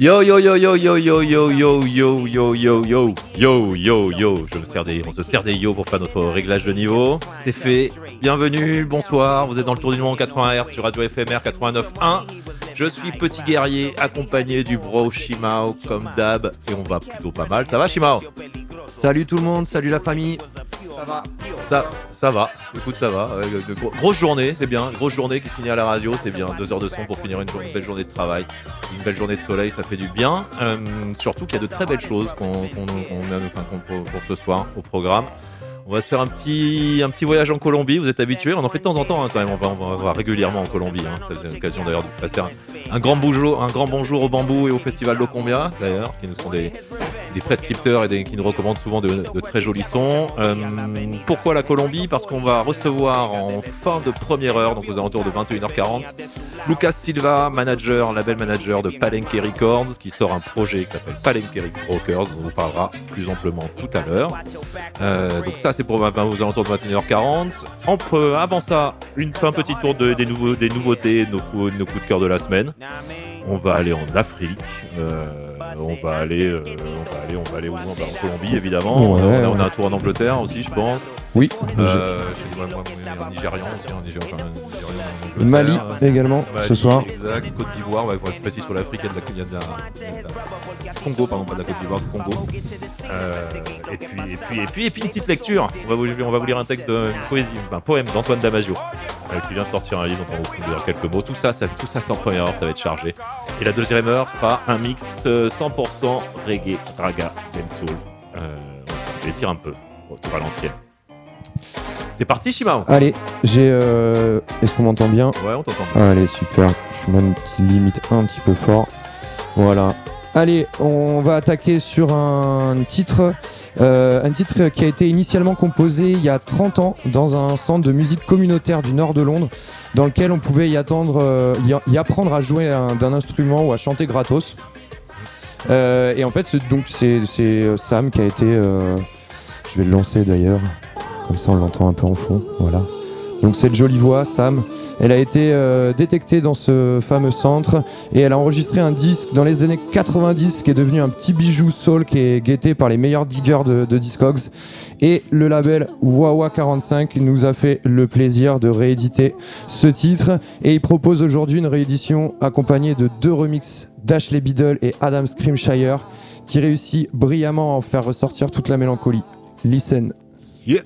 Yo yo yo yo yo yo yo yo yo yo yo yo yo yo yo Je me sers des, on se sert des yo pour faire notre réglage de niveau. C'est fait. Bienvenue, bonsoir. Vous êtes dans le tour du monde 80 Hz sur Radio FMR 89.1. Je suis petit guerrier accompagné du bro Shimao comme d'hab et on va plutôt pas mal. Ça va Shimao Salut tout le monde, salut la famille. Ça va Ça, va. Écoute, ça va. Grosse journée, c'est bien. Grosse journée qui se finit à la radio, c'est bien. Deux heures de son pour finir une, une belle journée de travail. Une belle journée de soleil, ça fait du bien. Euh, surtout qu'il y a de très belles choses qu'on a- pour, ce soir au programme. On va se faire un petit, un petit voyage en Colombie. Vous êtes habitués, on en fait de temps en temps hein, quand même. On va, va régulièrement en Colombie. Hein. C'est l'occasion d'ailleurs de passer un, grand bonjour, un grand bonjour au bambou et au festival d'Ocombia d'ailleurs, qui nous sont des, des prescripteurs et des- qui nous recommandent souvent de, très jolis sons. Euh, pourquoi la Colombie? Parce qu'on va recevoir en fin de première heure, donc aux alentours de 21h40, Lucas Silva, manager, label manager de Palenque Records, qui sort un projet qui s'appelle Palenque Rockers, dont on vous parlera plus amplement tout à l'heure. Euh, donc ça c'est pour 20 aux alentours de 21h40. Entre- avant ça, une, un petit tour de- des, nouveaux, des nouveautés, nos, coups- nos coups de cœur de la semaine. On va aller en Afrique. euh, on va aller, on va aller où On va en Colombie évidemment. Ouais, on, a, on a ouais. un tour en Angleterre aussi, je pense. Oui, Euh, je un Nigérian aussi, un Nigérian, un. Mali également ce soir. Exact, Côte d'Ivoire, ouais, pour être précis sur l'Afrique, il y a de la, Congo, pardon, pas de la Côte d'Ivoire, Congo. Euh, et, puis, et, puis, et, puis, et puis une petite lecture. On va vous, on va vous lire un texte, de, une poésie, un poème d'Antoine Damasio, euh, qui vient de sortir un livre dont on va vous dire quelques mots. Tout ça, ça, tout ça c'est en première heure, ça va être chargé. Et la deuxième heure sera un mix euh, 100% reggae, raga, dancehall. Euh, on va se faire plaisir un peu, retour à l'ancienne. C'est parti, Shimao Allez, j'ai. euh, Est-ce qu'on m'entend bien Ouais, on t'entend. Allez, super. Je suis même petit limite un petit peu fort. Voilà. Allez, on va attaquer sur un titre, euh, un titre qui a été initialement composé il y a 30 ans dans un centre de musique communautaire du nord de Londres, dans lequel on pouvait y attendre, euh, y, y apprendre à jouer un- d'un instrument ou à chanter gratos. Euh, et en fait, c'est- donc c'est c'est, euh, Sam qui a été, euh, je vais le lancer d'ailleurs, comme ça on l'entend un peu en fond, voilà. Donc cette jolie voix, Sam, elle a été euh, détectée dans ce fameux centre et elle a enregistré un disque dans les années 90 qui est devenu un petit bijou soul qui est guetté par les meilleurs diggers de, Discogs. Et le label Wawa 45 nous a fait le plaisir de rééditer ce titre et il propose aujourd'hui une réédition accompagnée de deux remixes d'Ashley Biddle et Adam Scrimshire qui réussit brillamment à en faire ressortir toute la mélancolie. Listen. 耶。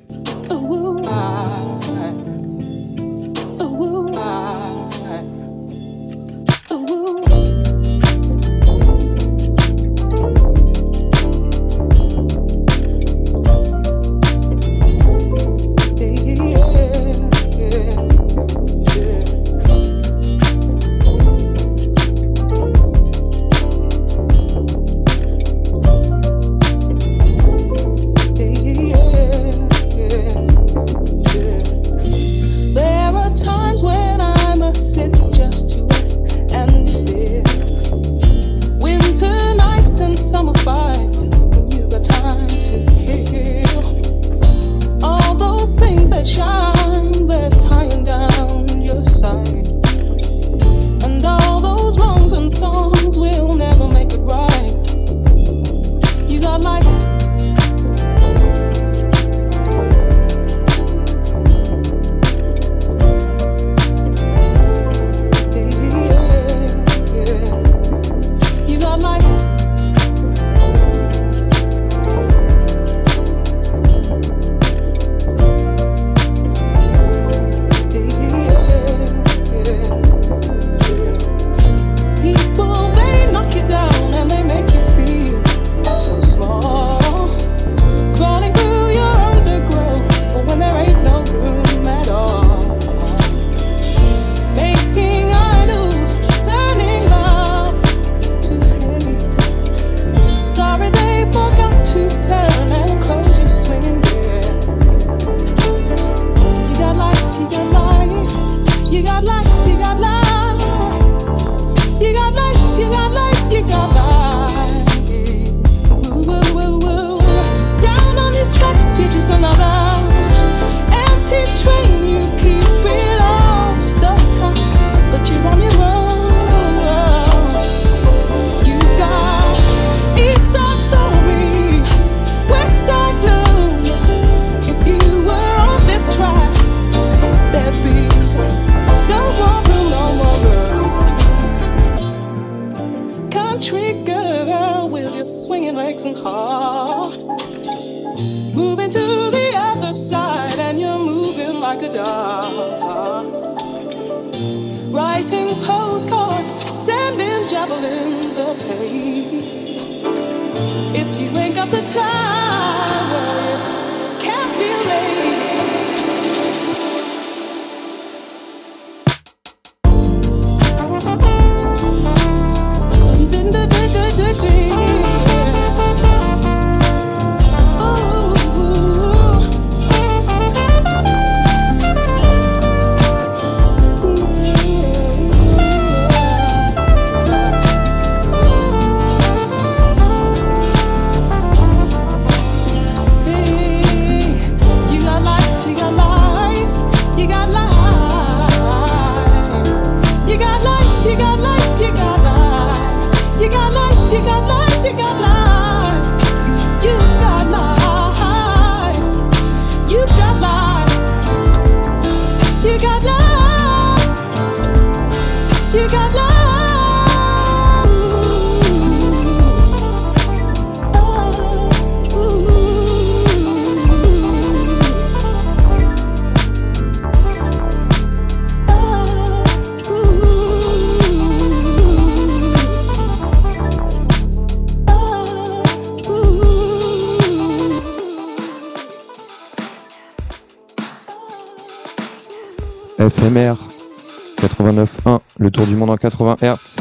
Du monde en 80 Hz.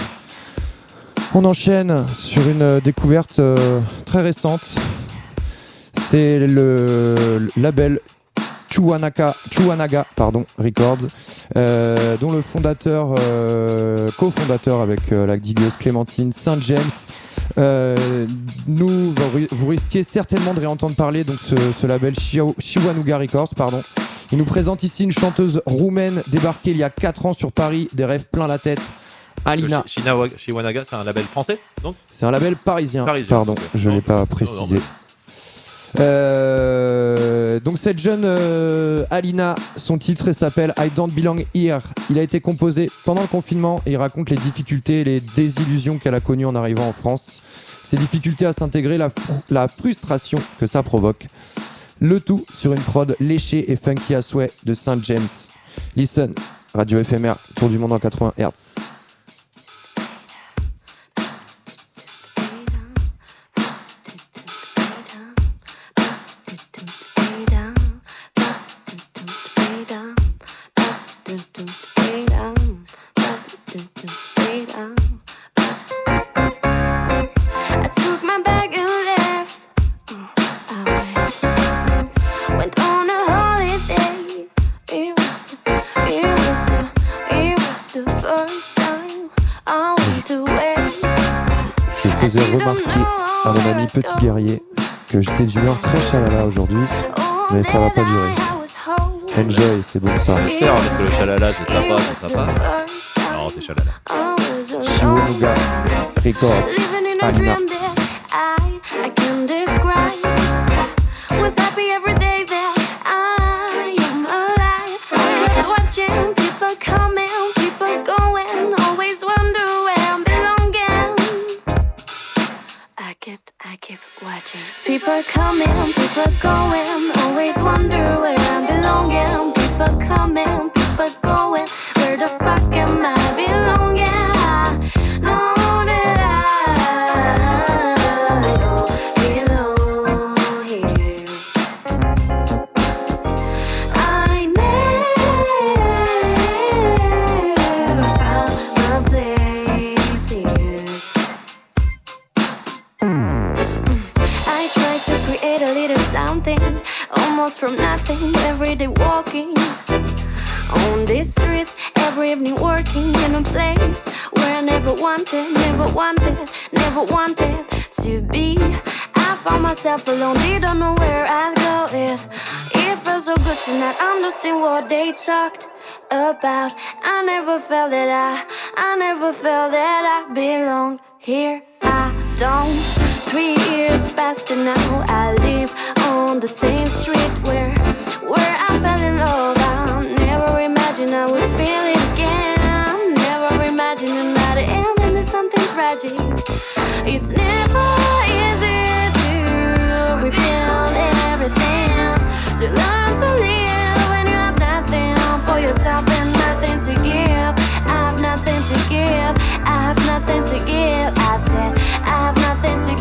On enchaîne sur une euh, découverte euh, très récente. C'est le label Chuanaka, Chuanaga pardon, Records, euh, dont le fondateur, cofondateur avec la digueuse Clémentine Saint James. euh, nous, vous, risquez certainement de réentendre parler donc ce, label Chiwa- Chiwanuga Records, pardon. Il nous présente ici une chanteuse roumaine débarquée il y a 4 ans sur Paris, des rêves plein la tête. Alina, Shiwanaga, c'est un label français, donc c'est un label parisien. Parisien, Pardon, je Non, l'ai pas précisé. Euh, donc cette jeune euh, Alina, son titre elle s'appelle I Don't Belong Here. Il a été composé pendant le confinement et il raconte les difficultés et les désillusions qu'elle a connues en arrivant en France. Ces difficultés à s'intégrer, la frustration que ça provoque. Le tout sur une prod léchée et funky à souhait de Saint James. Listen, radio éphémère, tour du monde en 80 Hz. Mais ça va pas durer. Enjoy, c'est bon ça. J'espère, que le chalala, c'est sympa, c'est sympa. Non, c'est chalala. Shiwanuga Records. Living in a Alina. People coming, people going. Always wonder where I'm belonging. People coming, people going. Where the fuck am I belonging? From nothing. Every day walking on these streets, every evening working in a place where I never wanted, never wanted, never wanted to be. I found myself alone, didn't know where I'd go. It, it felt so good to not understand what they talked about. I never felt that I, I never felt that I belonged here. I don't. Three years passed and now I live on the same street where, where I fell in love. I never imagined I would feel it again. Never imagined that I am into something tragic. It's never easy to rebuild everything. To learn to live when you have nothing for yourself and nothing to give. I have nothing to give. I have nothing to give. I said I have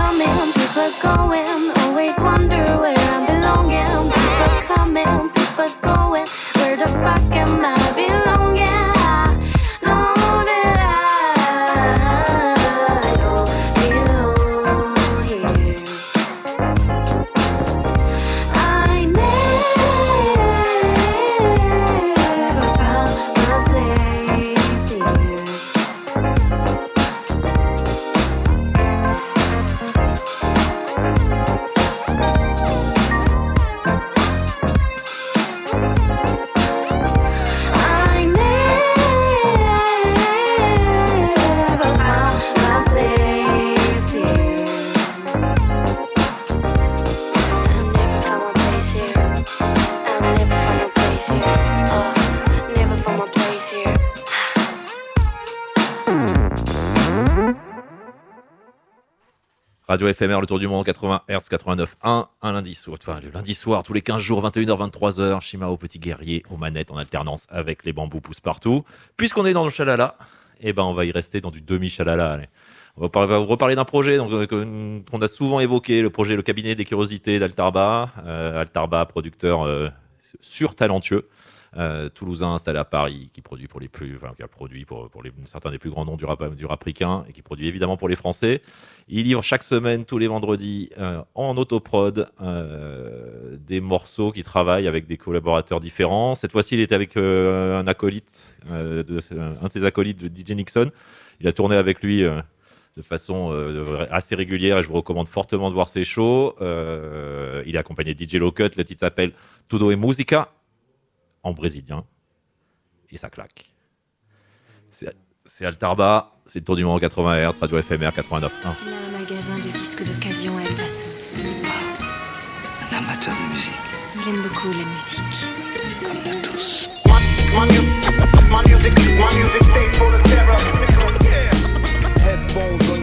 coming, people going, always wonder where I'm belonging. People coming, people going, where the fuck am I Radio FMR, le tour du monde, 80 Hz, 89.1, un lundi soir, enfin le lundi soir, tous les 15 jours, 21h, 23h, Shimao Petit Guerrier aux manettes en alternance avec les bambous poussent partout. Puisqu'on est dans le chalala, eh ben on va y rester dans du demi-chalala. On va, vous reparler d'un projet euh, qu'on a souvent évoqué, le projet Le Cabinet des Curiosités d'Altarba. Euh, Altarba, producteur euh, surtalentueux. euh, toulousain installé à Paris, qui produit pour les plus, qui a produit pour, certains des plus grands noms du rap, du rap et qui produit évidemment pour les Français. Il livre chaque semaine, tous les vendredis, euh, en autoprod, euh, des morceaux qui travaillent avec des collaborateurs différents. Cette fois-ci, il était avec euh, un acolyte, euh, de, un de ses acolytes de DJ Nixon. Il a tourné avec lui euh, de façon euh, assez régulière et je vous recommande fortement de voir ses shows. Euh, il est accompagné de DJ Locut. Le titre s'appelle Tudo e Musica en brésilien et ça claque. C'est Altarba, c'est le tour du monde 80 Hz, radio FMR 89.1. Il a un magasin de disques d'occasion à El Paso. Un amateur de musique, Il aime beaucoup la musique. comme nous tous. Headphones on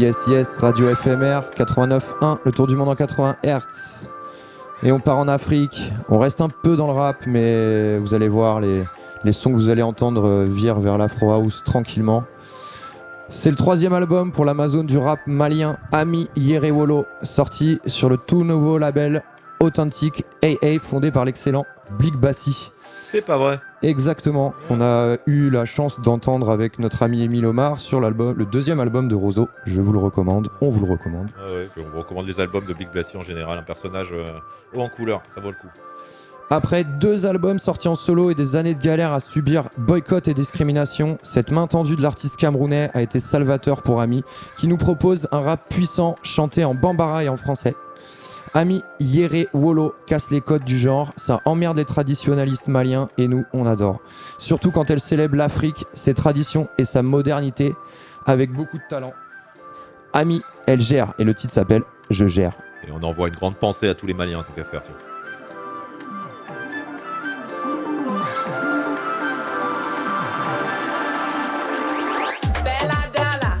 Yes, yes, Radio FMR 89.1, le tour du monde en 80 Hz. Et on part en Afrique. On reste un peu dans le rap, mais vous allez voir, les, les sons que vous allez entendre euh, virent vers l'Afro House tranquillement. C'est le troisième album pour l'Amazon du rap malien Ami Yerewolo, sorti sur le tout nouveau label Authentic AA, fondé par l'excellent Blick Bassi. C'est pas vrai. Exactement, qu'on a eu la chance d'entendre avec notre ami Émile Omar sur l'album, le deuxième album de Roseau. Je vous le recommande, on vous le recommande. Ah ouais, on vous recommande les albums de Big Blassie en général, un personnage euh, haut en couleur, ça vaut le coup. Après deux albums sortis en solo et des années de galère à subir boycott et discrimination, cette main tendue de l'artiste camerounais a été salvateur pour Ami, qui nous propose un rap puissant chanté en bambara et en français. Ami Yere Wolo casse les codes du genre, ça emmerde les traditionnalistes maliens et nous, on adore. Surtout quand elle célèbre l'Afrique, ses traditions et sa modernité avec beaucoup de talent. Ami, elle gère et le titre s'appelle Je gère. Et on envoie une grande pensée à tous les Maliens, en tout cas faire. tu vois. Bella dala,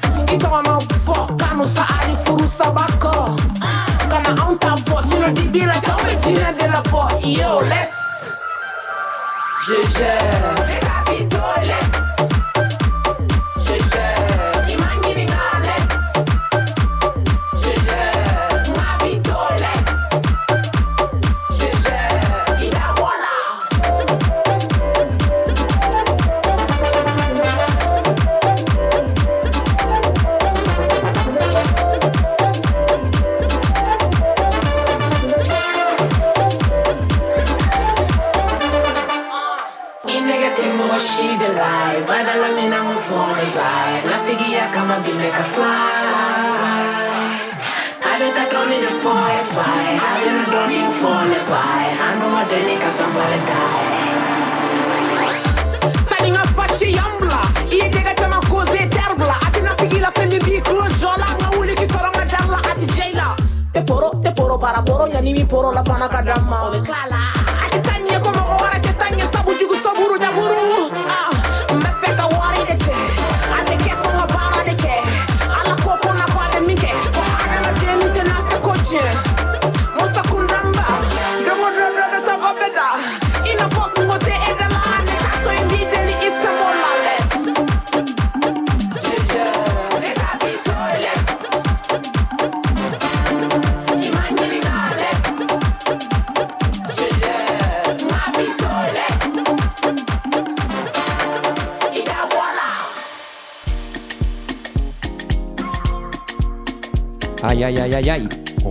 Be like, ciao regina della pop, Yo, let's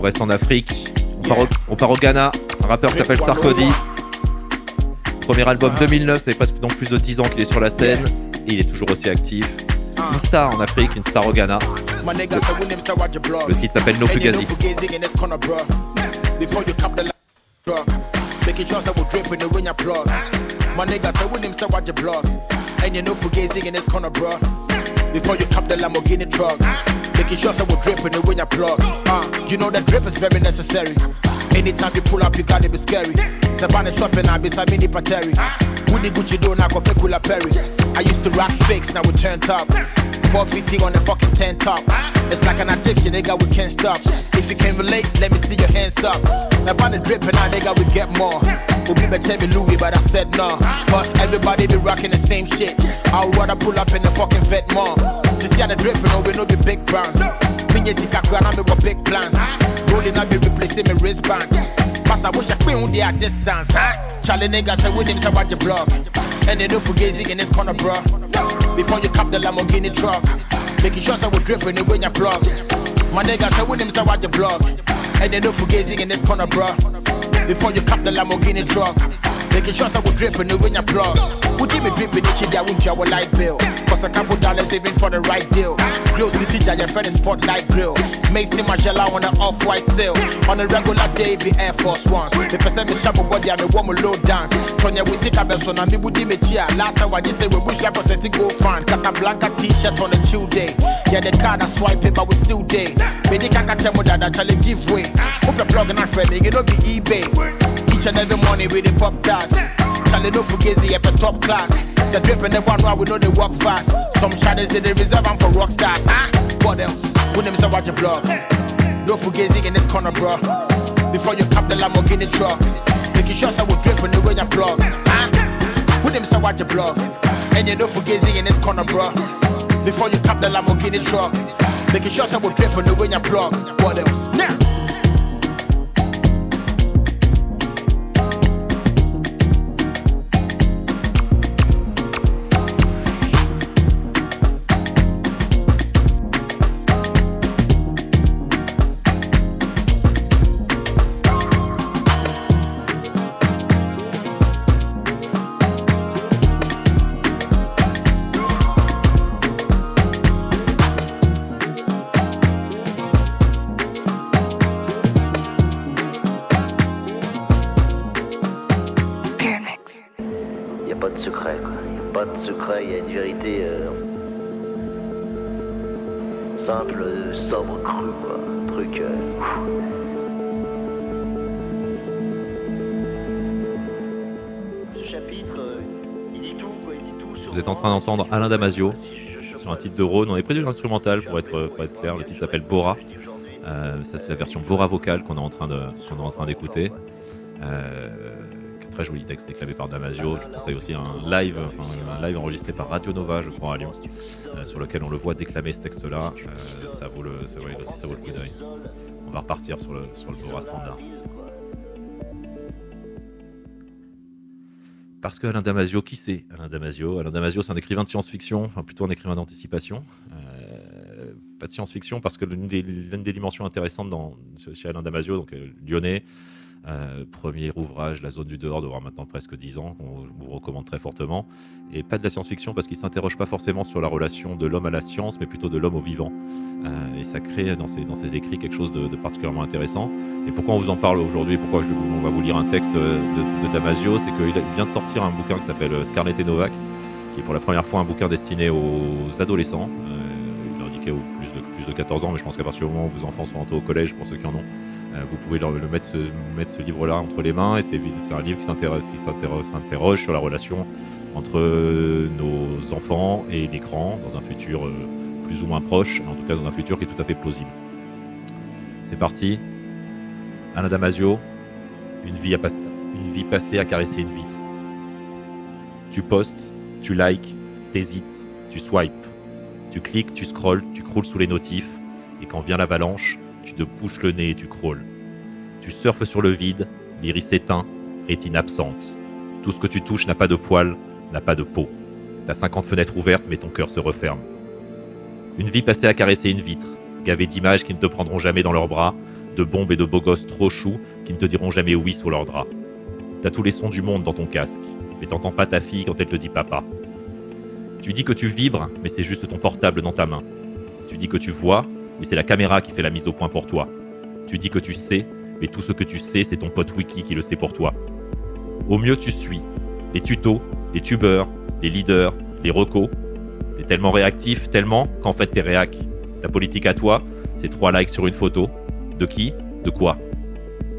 On reste en Afrique. On part au, on part au Ghana. Un rappeur qui s'appelle Sarkozy. Premier album 2009, ça fait presque donc plus de 10 ans qu'il est sur la scène. Et il est toujours aussi actif. Une star en Afrique, une star au Ghana. Blood. Le titre s'appelle No Fugazi. Making sure that we drip in the when you plug. My nigga say when him say what you blood. And you know Fugazi in this corner, bro. Before you cap the Lamborghini truck. Making sure that we drip in the when you plug. Uh, you know that drip is very necessary. Anytime you pull up, you gotta be scary. Savannah shopping, I be Sabini Pateri. Woody Gucci do now go Pekula Perry. I used to rock fakes, now we turned up. 450 on the fucking 10 top. It's like an addiction, nigga, we can't stop. If you can relate, let me see your hands up. About the drip and now, nigga, we get more. We'll be back me Louis, but I said no. Cause everybody be rocking the same shit. I would rather pull up in the fucking vet more. Since you the dripping, no, we no be big brands. Minye sika kwa na me with big plans. Rolling up be replacing my wristband. Pass I wish I queen with their distance. Huh? Charlie nigga say with him say what you block. And they do fugazi in this corner, bro. Before you cap the Lamborghini truck. Making sure say we dripping it when you plug. My nigga say with him say what you block. And they do fugazi in this corner, bro. Before you cop the Lamborghini truck. Making sure I will drip in the when you plug. Who did me drip in the chili, I won't light bill. Cause a couple dollars even for the right deal. Grills the teacher, your friend is spotlight grill. Macy Margiela on an off white sale. On a regular day, be Air Force Ones. The person me shop body, I'm a woman low dance. Sonya, we see Cabelson, and me would me chia. Last I just say we wish I was to go fan. Casablanca t shirt on a chill day. Yeah, the card I swipe it, but we still day. Baby can't tell me that I tell give way. Hope your plug and not friend, it don't be eBay. Each and every morning with the pop tarts. Charlie no fugazi up a top class. It's a drip and the one where we know they walk fast. Some shadows they they reserve them for rock stars. Huh? What else? When them say watch your blog. No fugazi in this corner, bro. Before you cap the Lamborghini truck. Making sure I will drip in the way you plug. Huh? When them say watch your blog. And you know fugazi in this corner, bro. Before you cap the Lamborghini truck. Making sure I will drip in the way you plug. What else? Now. Spirit êtes en train d'entendre Alain Damasio sur un titre de Rhône. On est près de l'instrumental pour être, clair. Le titre s'appelle Bora. Euh, ça, c'est la version Bora vocale qu'on est en train d'écouter. Euh, très joli texte déclamé par Damasio. Je vous conseille aussi un live, enfin, un live enregistré par Radio Nova, je crois, à Lyon, euh, sur lequel on le voit déclamer ce texte-là. Ça vaut le, ça, ouais, ça vaut le coup d'œil. On va repartir sur le Bora standard. Parce que Alain Damasio, qui c'est Alain Damasio? Alain Damasio, c'est un écrivain de science-fiction, plutôt un écrivain d'anticipation. Euh, pas de science-fiction, parce que l'une des, des dimensions intéressantes dans, chez Alain Damasio, donc euh, lyonnais, euh, premier ouvrage, La zone du dehors, d'avoir maintenant presque 10 ans, qu'on vous recommande très fortement. Et pas de la science-fiction, parce qu'il ne s'interroge pas forcément sur la relation de l'homme à la science, mais plutôt de l'homme au vivant. Euh, et ça crée dans ses, écrits quelque chose de, particulièrement intéressant. Et pourquoi on vous en parle aujourd'hui Pourquoi je, on va vous lire un texte de, Damasio C'est qu'il vient de sortir un bouquin qui s'appelle euh, Scarlett et Novak, qui est pour la première fois un bouquin destiné aux adolescents. Euh, indiqué aux plus de, plus de 14 ans, mais je pense qu'à partir du moment où vos enfants sont entrés au collège, pour ceux qui en ont, vous pouvez le mettre, ce, livre-là entre les mains. Et c'est un livre qui s'interroge sur la relation entre euh, nos enfants et l'écran dans un futur euh, plus ou moins proche, en tout cas dans un futur qui est tout à fait plausible. C'est parti. Alain Damasio, une vie, passée à caresser une vitre. Tu postes, tu likes, t'hésites, tu swipes. Tu cliques, tu scrolles, tu croules sous les notifs. Et quand vient l'avalanche, tu te bouches le nez et tu crawles. Tu surfes sur le vide, l'iris éteint, rétine absente. Tout ce que tu touches n'a pas de poils, n'a pas de peau. T'as 50 fenêtres ouvertes, mais ton cœur se referme. Une vie passée à caresser une vitre, gavée d'images qui ne te prendront jamais dans leurs bras, de bombes et de beaux gosses trop choux qui ne te diront jamais oui sous leurs draps. T'as tous les sons du monde dans ton casque, mais t'entends pas ta fille quand elle te dit papa. Tu dis que tu vibres, mais c'est juste ton portable dans ta main. Tu dis que tu vois, mais c'est la caméra qui fait la mise au point pour toi. Tu dis que tu sais, mais tout ce que tu sais, c'est ton pote wiki qui le sait pour toi. Au mieux, tu suis les tutos, les tubeurs, les leaders, les recos. T'es tellement réactif, tellement qu'en fait t'es réac. Ta politique à toi, c'est trois likes sur une photo. De qui? De quoi?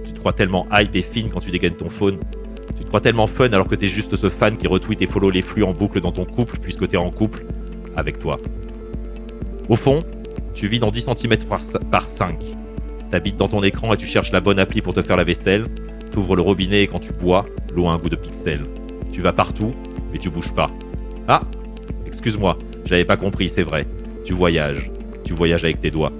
Tu te crois tellement hype et fine quand tu dégaines ton phone. Tu te crois tellement fun alors que t'es juste ce fan qui retweet et follow les flux en boucle dans ton couple puisque t'es en couple avec toi. Au fond, tu vis dans 10 cm par, par 5. T'habites dans ton écran et tu cherches la bonne appli pour te faire la vaisselle. T'ouvres le robinet et quand tu bois, l'eau un goût de pixel. Tu vas partout, mais tu bouges pas. Ah Excuse-moi, j'avais pas compris, c'est vrai. Tu voyages. Tu voyages avec tes doigts.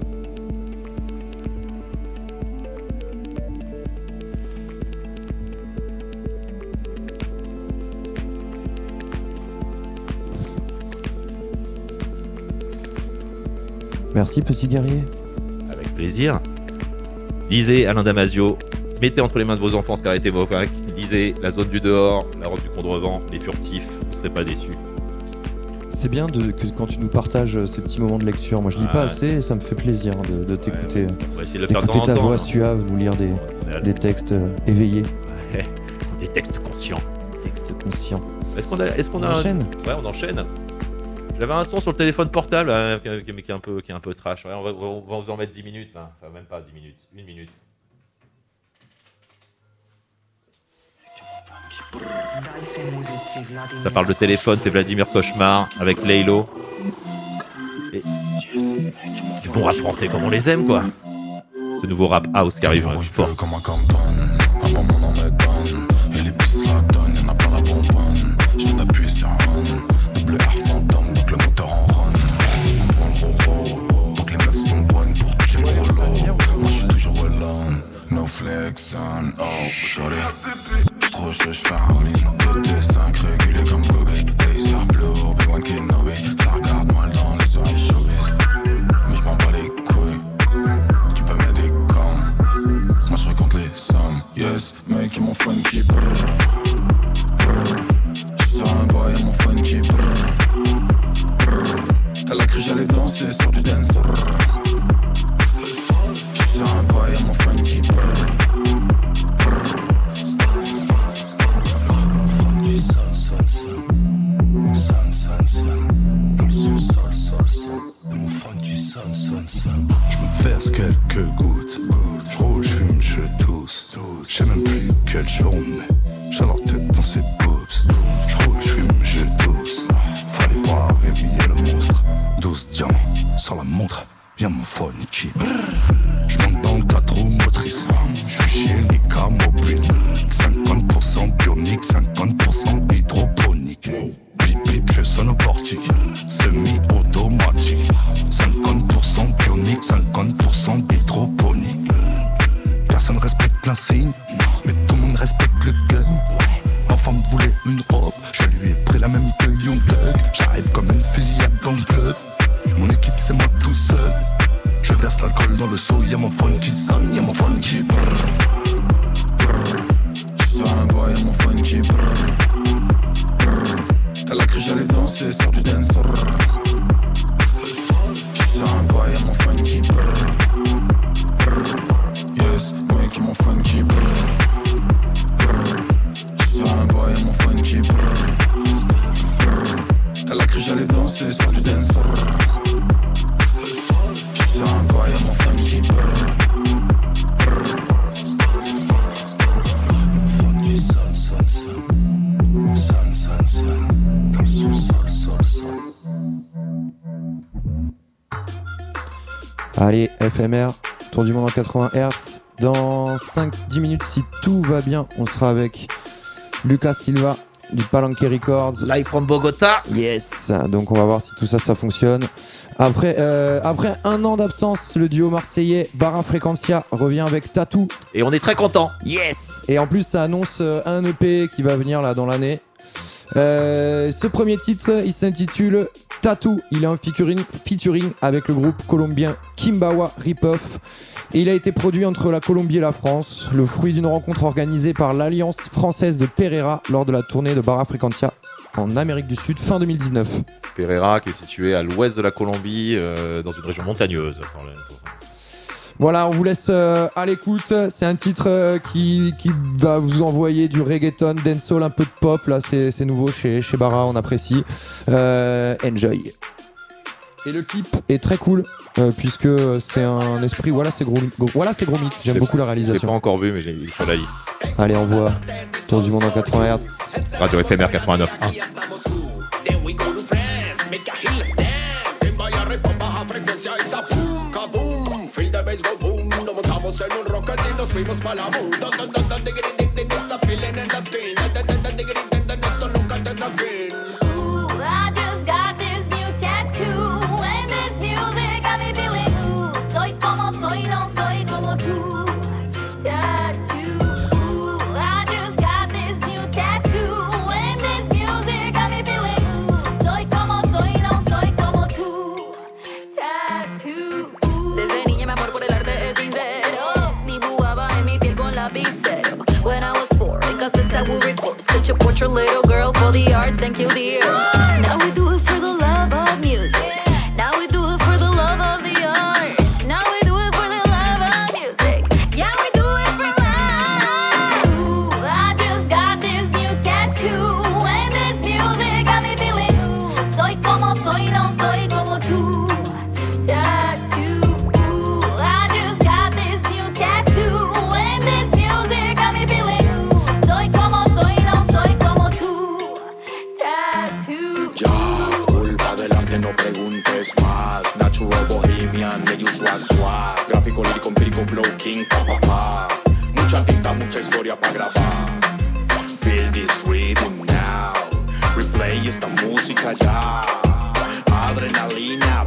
Merci, petit guerrier. Avec plaisir. Lisez Alain Damasio, Mettez entre les mains de vos enfants Scarlett et Vovac. Lisez La zone du dehors, La robe du contrevent, Les furtifs. Vous serez pas déçus. C'est bien de, que quand tu nous partages euh, ces petits moments de lecture. Moi, je lis pas assez et ça me fait plaisir de, de t'écouter. On va essayer de de D'écouter temps en ta temps. voix hein. suave, nous lire des, des textes euh, éveillés, Ouais. Des textes conscients. textes conscients. Est-ce qu'on a, est-ce qu'on On a un- enchaîne Ouais, on enchaîne. J'avais un son sur le téléphone portable, euh, qui, est un peu, trash. On, va, vous en mettre 10 minutes, enfin, même pas 10 minutes, une minute. Ça parle de téléphone, c'est Vladimir Cauchemar avec Laylo. Et... Du bon rap français comme on les aime, quoi. Ce nouveau rap house qui arrive fort. No flex on, oh. J'suis trop chaud, j'fais un all-in. 2 T5 régulé comme Kobe. Laser blue, Obi-Wan Kenobi. Ça regarde mal dans les soirées showbiz. Mais j'm'en bats les couilles. Tu peux m'aider comme Moi recompte les sommes Yes, mec, et mon funky brrr, brrr. Sur un boy et mon funky brrr, brrr. Elle a cru que j'allais danser sur du dance brrr. Je me verse quelques gouttes. Je roule, je fume, je tousse. Je sais même plus quel jour on est. J'ai la tête dans ses boobs. Je roule, je fume, je tousse. Fallait pas réveiller le monstre. 12 diamants sans la montre. Viens mon funky. Je respecte le gun. Ma femme voulait une robe, je lui ai pris la même que Young Thug. J'arrive comme une fusillade dans le club. Mon équipe, c'est moi tout seul. Je verse l'alcool dans le seau, y'a mon phone qui sonne, y'a mon phone qui brrr, brrr. Sur un bois, y'a mon phone qui brrr, brrr. Elle a cru j'allais danser sur du dance. sur un bois, y'a mon phone qui brrr. Yes, moi qui mon phone qui brrr. Sol. Allez, FMR, tour du monde en 80 Hz. Dans 5-10 minutes, si tout va bien, on sera avec Lucas Silva du Palanque Records. Live from Bogota. Yes, donc on va voir si tout ça, ça fonctionne. Après, euh, après un an d'absence, le duo marseillais Barra Frequencia revient avec Tattoo. Et on est très content. Yes Et en plus, ça annonce euh, un EP qui va venir là dans l'année. Euh, ce premier titre, il s'intitule Tattoo. Il est en featuring, avec le groupe colombien Kimbawa Ripoff. Il a été produit entre la Colombie et la France, le fruit d'une rencontre organisée par l'Alliance française de Pereira lors de la tournée de Barra Frequentia en Amérique du Sud fin 2019. Pereira, qui est situé à l'ouest de la Colombie, euh, dans une région montagneuse. Voilà, on vous laisse euh, à l'écoute. C'est un titre euh, qui, qui, va vous envoyer du reggaeton, dancehall, un peu de pop. Là, c'est nouveau chez, chez Barra, on apprécie. Euh, enjoy. Et le clip est très cool puisque c'est un esprit. Voilà, c'est gros, gros, voilà, gros mythe. J'aime beaucoup la réalisation. Je l'ai pas encore vu, mais j'ai vu sur la liste. Allez, on voit. Tour du monde en 80 Hz. Radio FMR 89. space go boom. Nos montamos en un rocket y nos fuimos para la moon. Don, don, don, don, diggity, diggity, it's a feeling in the skin. Don, don, don, diggity, don, don, esto nunca tendrá fin. To a portrait little girl for the arts, thank you dear. Gráfico, lírico, empírico, flow, king, pa, pa, pa. Mucha tinta, mucha historia para grabar. Feel this rhythm now. Replay esta música ya. Adrenalina,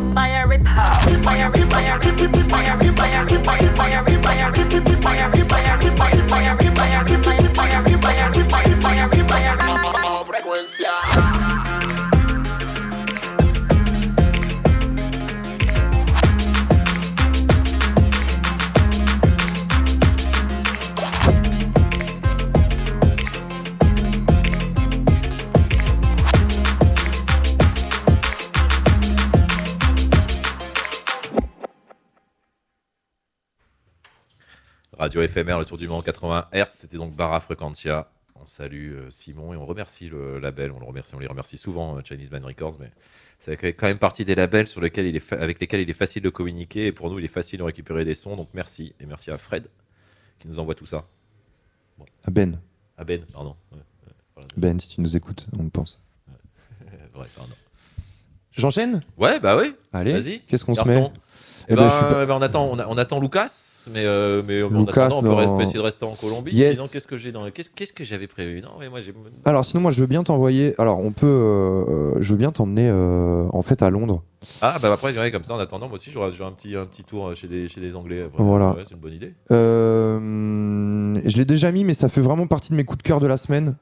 frecuencia. Radio FMR, le tour du monde 80 Hz, c'était donc Barra Frequentia. On salue euh, Simon et on remercie le label, on le remercie, on les remercie souvent, euh, Chinese Man Records, mais c'est quand même partie des labels sur lesquels il est fa- avec lesquels il est facile de communiquer et pour nous il est facile de récupérer des sons, donc merci et merci à Fred qui nous envoie tout ça. À Ben. À Ben, pardon. Voilà. Ben, si tu nous écoutes, on le pense. Ouais, pardon. J'enchaîne? Ouais, bah oui. Allez, Vas-y. qu'est-ce qu'on se met? Eh Eh ben, ben, suis pas- eh ben, on, attend, on, a- on attend Lucas, mais, euh, mais en Lucas, attendant, on peut, essayer de rester en Colombie. Yes. Sinon, qu'est-ce que j'ai dans qu'est-ce, que j'avais prévu? Non, mais moi. Alors sinon moi je veux bien t'envoyer. Alors on peut, euh, je veux bien t'emmener euh, en fait à Londres. Ah bah après, ouais, comme ça, en attendant, moi aussi, j'aurai, un petit, un petit tour chez des, chez des Anglais. après. Voilà. Ouais, c'est une bonne idée. Euh, je l'ai déjà mis mais ça fait vraiment partie de mes coups de cœur de la semaine.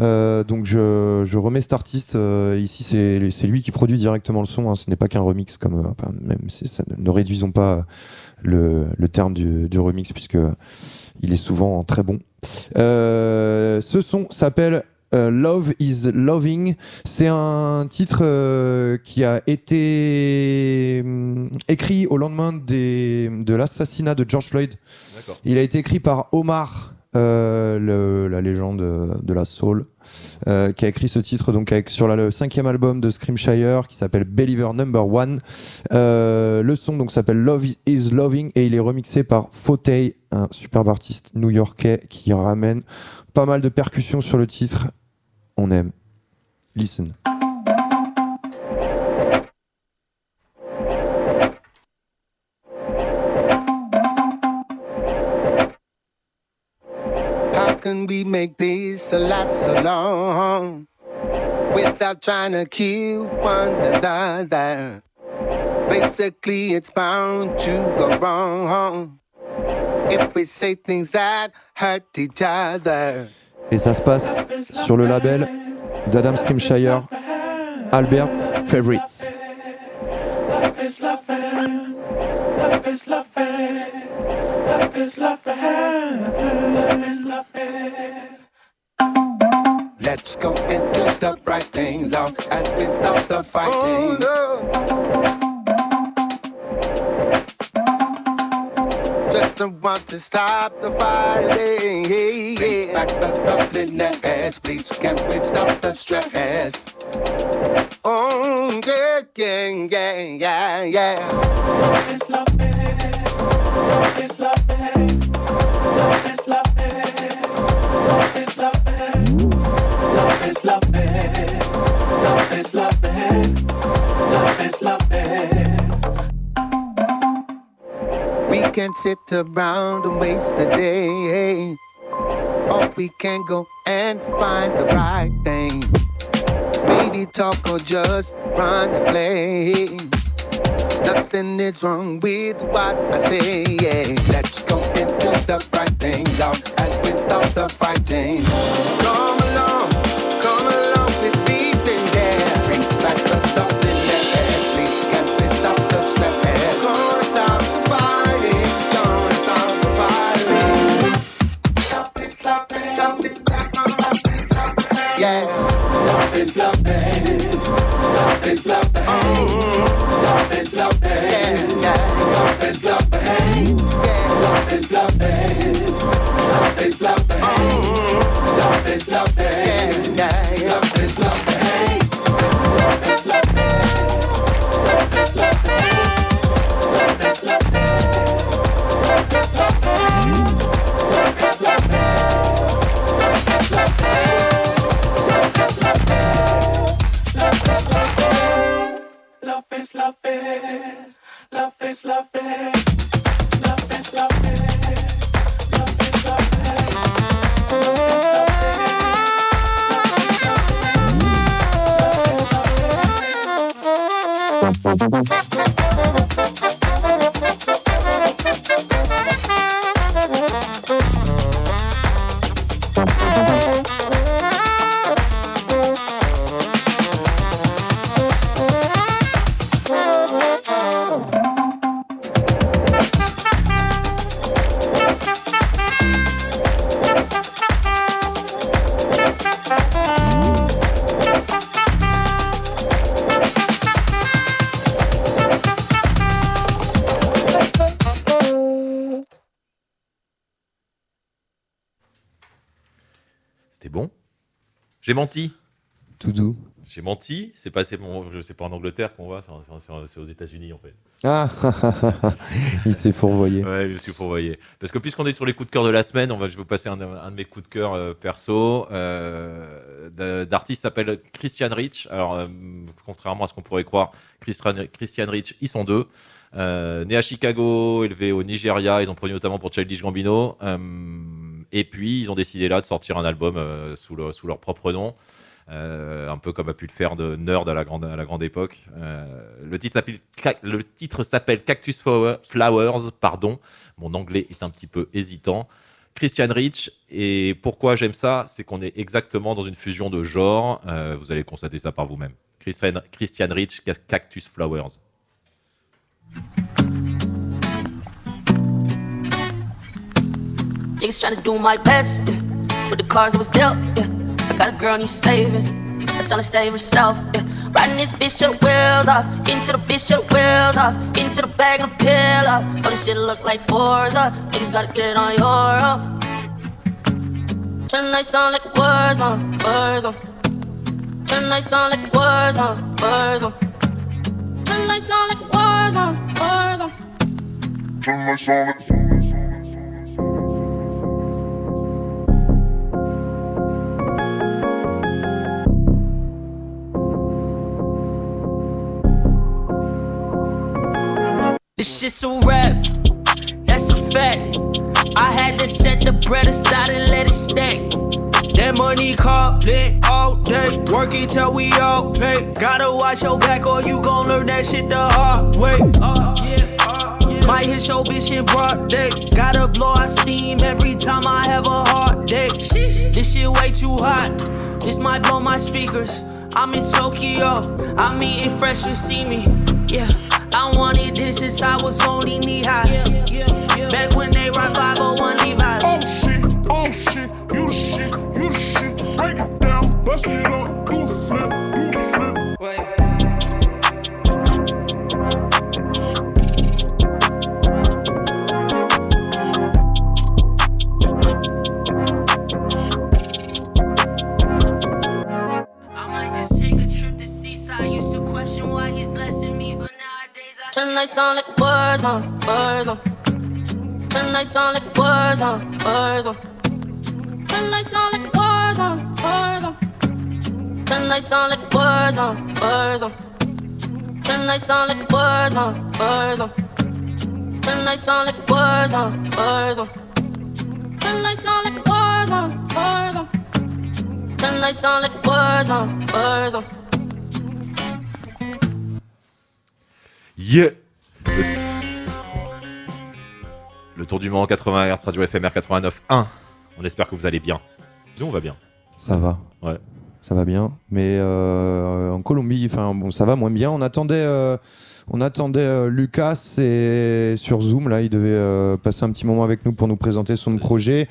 Euh, donc je, je remets cet artiste euh, ici c'est lui qui produit directement le son hein. ce n'est pas qu'un remix comme euh, enfin même ça, ne réduisons pas le, le terme du, du remix puisque il est souvent très bon Euh, ce son s'appelle euh, Love is Loving. C'est un titre euh, qui a été hum, écrit au lendemain des- de l'assassinat de George Floyd. Il a été écrit par Omar, euh, le- la légende de la soul, euh, qui a écrit ce titre donc avec, sur la- le cinquième album de Screamshire qui s'appelle Believer Number One. Euh, le son donc s'appelle Love is Loving et il est remixé par Fauteuil, un superbe artiste new-yorkais qui ramène pas mal de percussions sur le titre. On aime. Listen. Can we make this last so long? Without trying to kill one another? Basically, it's bound to go wrong if we say things that hurt each other. Et ça se passe sur le label d'Adam Scrimshire, Albert's Favorites. Love is love loving. Love is love loving. Love is. Love is. Let's go and do the right thing long as we stop the fighting. Oh, Just don't want to stop the fighting. Bring back the loveliness, please. Can we stop the stress? Oh, yeah, yeah, yeah, yeah. Love, love, love, love, love is love, love is love, love is love. We can sit around and waste a day. Or we can go and find the right thing. Maybe talk or just run and play. Nothing is wrong with what I say. Yeah. Let's go into the right thing, y'all, as we stop the fighting. oh, oh. J'ai menti. Tout doux. J'ai menti. C'est pas, c'est bon, je sais pas en Angleterre qu'on va, c'est aux États-Unis en fait. Ah, il s'est fourvoyé. Ouais, je suis fourvoyé. Parce que puisqu'on est sur les coups de cœur de la semaine, on va, je vais vous passer un, un de mes coups de cœur euh, perso. Euh, D'artiste s'appelle Christian Rich. Alors, euh, contrairement à ce qu'on pourrait croire, Christian, Christian Rich, ils sont deux. Euh, né à Chicago, élevé au Nigeria, ils ont produit notamment pour Childish Gambino. Et puis, ils ont décidé là de sortir un album euh, sous, le- sous leur propre nom. Euh, un peu comme a pu le faire de Nerd à la grande, époque. Euh, le titre s'appelle Cactus Flower- Flowers, pardon. Mon anglais est un petit peu hésitant. Christian Rich, et pourquoi j'aime ça, c'est qu'on est exactement dans une fusion de genres. Vous allez constater ça par vous-même. Christian, Christian Rich, Ca- Cactus Flowers. Niggas tryna do my best, yeah. With the cards I was dealt, yeah. I got a girl need saving. I tell her save herself, yeah. Riding this bitch till the wheels off. Into the bitch till the wheels off. Into the bag and the pill off. Oh, this shit look like Forza. Niggas gotta get it on your own. Turn the on like words on, words on. Turn the on like words on, words on. Turn the on like words on, words on. Turn the nights on like This shit's a rap, that's a fact. I had to set the bread aside and let it stack. That money calling all day, working till we all pay. Gotta watch your back or you gon' learn that shit the hard way. Uh, uh, might hit your bitch in broad day. Gotta blow out steam every time I have a hard day. This shit way too hot. This might blow my speakers. I'm in Tokyo. I'm eating fresh, you see me. Yeah, I wanted this since I was only knee high. Back when they rock 501 Levi's. Oh shit, oh shit, you the shit, you the shit. Break it down, bust it up, do a flip, I sound like words on, words on. When I sound like words on, words on. When I sound like words on, words on. When I sound like words on, words on. When I sound like words on, words on. When I sound like words on, words on. When I sound like words on, words on. When I sound like words on, words on. Yeah. le... tour du monde 80 Hz, Radio FMR 89.1. On espère que vous allez bien. Nous, on va bien. Ça va. Ouais. Ça va bien. Mais euh, en Colombie, enfin bon, ça va moins bien. On attendait, euh, on attendait euh, Lucas et sur Zoom là, il devait passer un petit moment avec nous pour nous présenter son projet.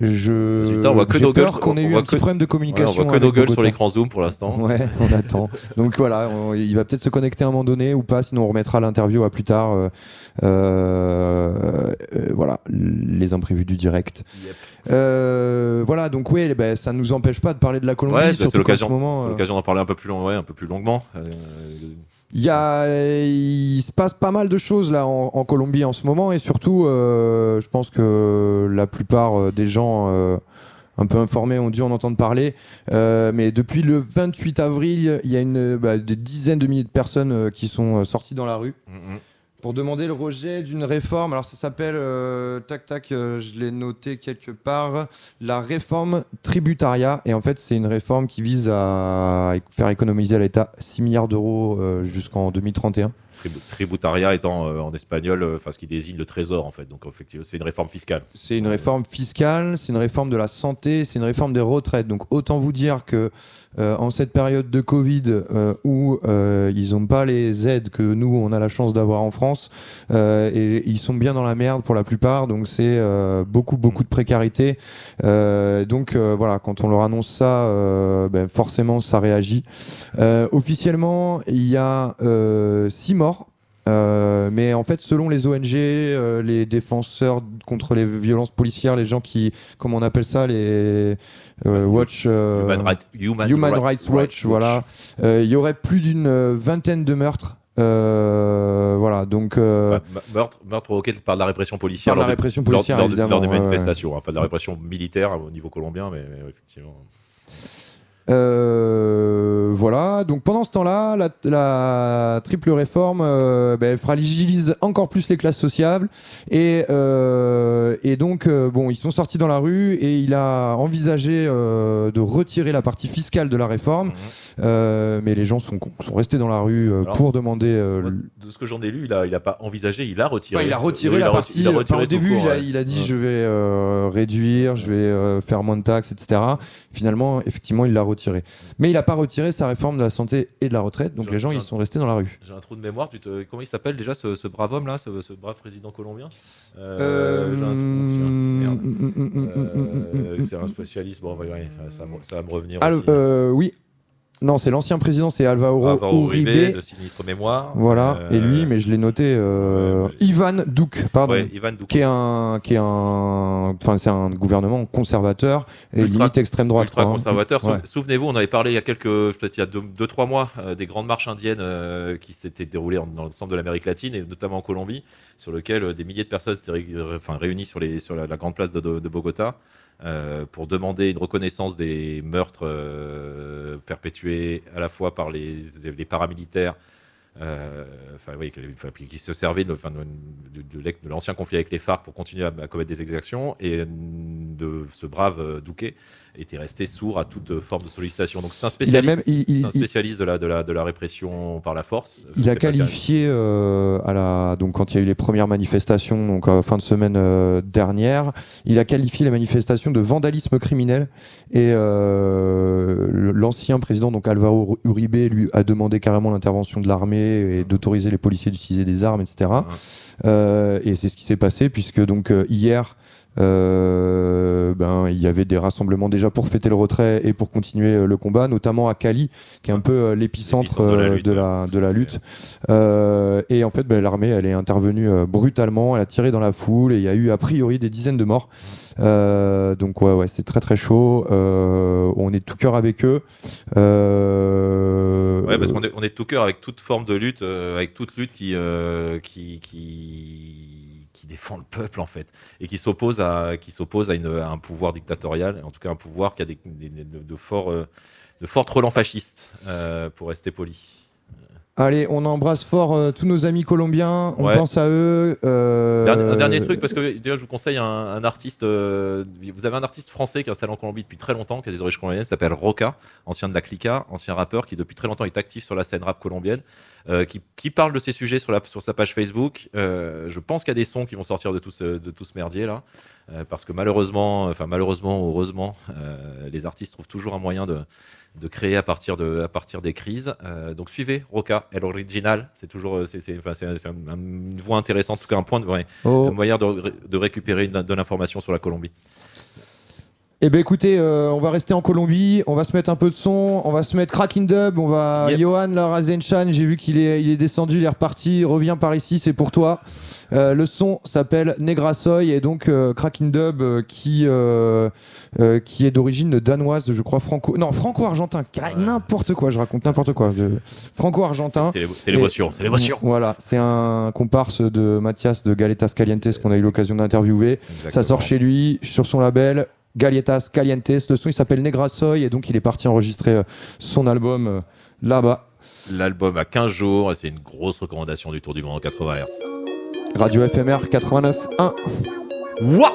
Je Résultat, on voit que j'ai nos peur qu'on ait on eu voit un petit que- problème de communication. On voit que nos avec gueules sur Bogota. l'écran Zoom pour l'instant. Ouais, on attend. Donc voilà, on- il va peut-être se connecter à un moment donné ou pas, sinon on remettra l'interview à plus tard. euh, euh, euh, voilà, les imprévus du direct. Euh, voilà, donc oui, ben, ça ne nous empêche pas de parler de la Colombie. Ouais, c'est surtout qu'en l'occasion ce moment, c'est euh, l'occasion d'en parler un peu plus, long, ouais, un peu plus longuement. Euh, Il y a, il se passe pas mal de choses là en, Colombie en ce moment et surtout, euh, je pense que la plupart euh, des gens euh, un peu informés ont dû en entendre parler. Euh, mais depuis le 28 avril, il y a une, bah, des dizaines de milliers de personnes euh, qui sont euh, sorties dans la rue pour demander le rejet d'une réforme. Alors ça s'appelle, euh, tac tac, euh, je l'ai noté quelque part, la réforme tributaria. Et en fait, c'est une réforme qui vise à faire économiser à l'État 6 milliards d'euros euh, jusqu'en 2031. tribu- tributaria étant euh, en espagnol, euh, ce qui désigne le trésor en fait. Donc effectivement, c'est une réforme fiscale. C'est une réforme fiscale, c'est une réforme de la santé, c'est une réforme des retraites. Donc autant vous dire que euh, en cette période de Covid euh, où euh, ils n'ont pas les aides que nous on a la chance d'avoir en France euh, et ils sont bien dans la merde pour la plupart. Donc c'est euh, beaucoup beaucoup de précarité. Euh, donc voilà, quand on leur annonce ça, ben, forcément ça réagit. Officiellement, il y a six morts. Euh, mais en fait, selon les ONG, euh, les défenseurs contre les violences policières, les gens qui, comment on appelle ça, les euh, Watch, Human Right- Human Right- Rights Watch, voilà, il y aurait plus d'une vingtaine de meurtres. Voilà, donc Bah, me- meurtre, meurtre provoqué par la répression policière. Par la répression policière, lors, de- évidemment, Lors des ouais, ouais. manifestations, enfin de la répression militaire au niveau colombien, mais, mais effectivement. Euh, voilà, donc pendant ce temps-là, la, la triple réforme euh, elle fragilise encore plus les classes sociables. Et, euh, et donc euh, bon, ils sont sortis dans la rue et il a envisagé euh, de retirer la partie fiscale de la réforme, Euh, mais les gens sont, sont restés dans la rue Alors, pour demander. Euh, de ce que j'en ai lu, il a, il a pas envisagé, il a retiré. Enfin, il a retiré Oui, il la a partie. il a enfin, retiré au début, court, il, a, ouais. il a dit Ouais. je vais euh, réduire, je vais euh, faire moins de taxes, etc. Finalement, effectivement, il l'a retiré. Mais il n'a pas retiré sa réforme de la santé et de la retraite, donc les gens ils sont restés dans la rue. J'ai un trou de mémoire. Tu te... Comment il s'appelle déjà ce, ce brave homme là, ce, ce brave président colombien? Euh, j'ai un mm, Euh, C'est un spécialiste. Bon, ça, ça va me- revenir. Aussi. euh, oui. Non, c'est l'ancien président, c'est Alvaro, Alvaro Uribe. Uribe, de sinistre mémoire. Voilà, Euh, et lui, mais je l'ai noté, euh, Ivan Duque, pardon, Ouais, Ivan Duque. qui est un, qui est un, enfin c'est un gouvernement conservateur et Ultra- limite extrême droite. Ultra quoi, hein. conservateur. Sou- Ouais. Souvenez-vous, on avait parlé il y a quelques, peut-être il y a deux, deux, trois mois, euh, des grandes marches indiennes euh, qui s'étaient déroulées en- dans le centre de l'Amérique latine et notamment en Colombie, sur lequel euh, des milliers de personnes s'étaient ré- enfin, réunies sur, les, sur la, la grande place de, de- de Bogota euh, pour demander une reconnaissance des meurtres euh, perpétués à la fois par les, paramilitaires. euh, enfin, oui, qui, se servaient de, l'ancien conflit avec les FARC pour continuer à, à commettre des exactions et de ce brave Douquet était resté sourd à toute forme de sollicitation. Donc c'est un Il spécialiste, même- il- il- c'est un spécialiste de, la, de, la, de la répression par la force. Il a qualifié euh, à la donc quand il y a eu les premières manifestations donc euh, fin de semaine euh, dernière, il a qualifié les manifestations de vandalisme criminel et l'ancien président donc Alvaro Uribe lui a demandé carrément l'intervention de l'armée et d'autoriser les policiers d'utiliser des armes etc. Euh, et c'est ce qui s'est passé puisque donc hier euh, ben, il y avait des rassemblements déjà pour fêter le retrait et pour continuer euh, le combat, notamment à Cali, qui est un peu euh, l'épicentre de la lutte, de la, de la lutte. Euh, et en fait, ben, l'armée, elle est intervenue brutalement, elle a tiré dans la foule et il y a eu a priori des dizaines de morts. Euh, donc ouais, ouais, c'est très très chaud. On est tout cœur avec eux. Ouais, parce qu'on est, on est tout cœur avec toute forme de lutte, avec toute lutte qui, qui, qui, qui défend le peuple en fait, et qui s'oppose à, qui s'oppose à, un pouvoir dictatorial, en tout cas un pouvoir qui a des, de, de forts, euh, relents fascistes, euh, pour rester poli. Allez, on embrasse fort euh, tous nos amis colombiens. On Ouais. pense à eux. euh, Dernier- Un dernier truc, parce que déjà, je vous conseille un, un artiste. euh, vous avez un artiste français qui est installé en Colombie depuis très longtemps, qui a des origines colombiennes, s'appelle Roca, ancien de la Clica, ancien rappeur qui depuis très longtemps est actif sur la scène rap colombienne, euh, qui, qui parle de ces sujets sur, la, sur sa page Facebook. Euh, je pense qu'il y a des sons qui vont sortir de tout ce, de tout ce merdier là, euh, parce que malheureusement, enfin malheureusement heureusement, euh, les artistes trouvent toujours un moyen de de créer à partir, de, à partir des crises. Euh, donc suivez Roca, El Original, c'est toujours euh, c'est, c'est, enfin, c'est, c'est un- une voie intéressante, en tout cas un point de, ouais, Oh. de, ré- de récupérer de, de l'information sur la Colombie. Eh ben écoutez, euh, on va rester en Colombie, on va se mettre un peu de son, on va se mettre Cracking Dub, on va Johan Larazenchan, j'ai vu qu'il est, il est descendu, il est reparti, reviens par ici, c'est pour toi. Euh, le son s'appelle Negrasoy et donc euh, Cracking Dub euh, qui euh, euh, qui est d'origine danoise, je crois franco, non franco-argentin, n'importe quoi, je raconte n'importe quoi, de- franco-argentin. C'est- l'émotion, c'est l'émotion. Voilà, c'est un comparse de Mathias de Galetas Calientes qu'on a eu l'occasion d'interviewer. Ça sort chez lui sur son label. Galietas Calientes, le son il s'appelle Negrasoy et donc il est parti enregistrer euh, son album euh, là-bas. L'album a 15 jours c'est une grosse recommandation du Tour du Monde en 80 Hz. Radio FMR 89.1. Ouah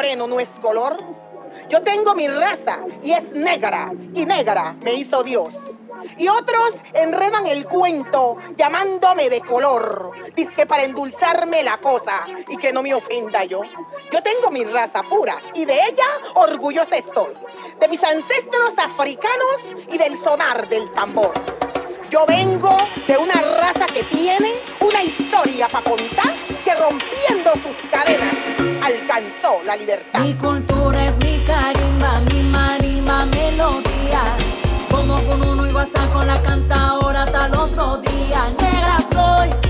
moreno no es color? Yo tengo mi raza y es negra, y negra me hizo Dios. Y otros enredan el cuento llamándome de color, que para endulzarme la cosa y que no me ofenda yo. Yo tengo mi raza pura y de ella orgullosa estoy, de mis ancestros africanos y del sonar del tambor. Yo vengo de una raza que tiene una historia para contar que rompiendo sus cadenas alcanzó la libertad. Mi cultura es mi carimba, mi marimba melodía. Como con uno y con la canta ahora el otro día. Negra soy,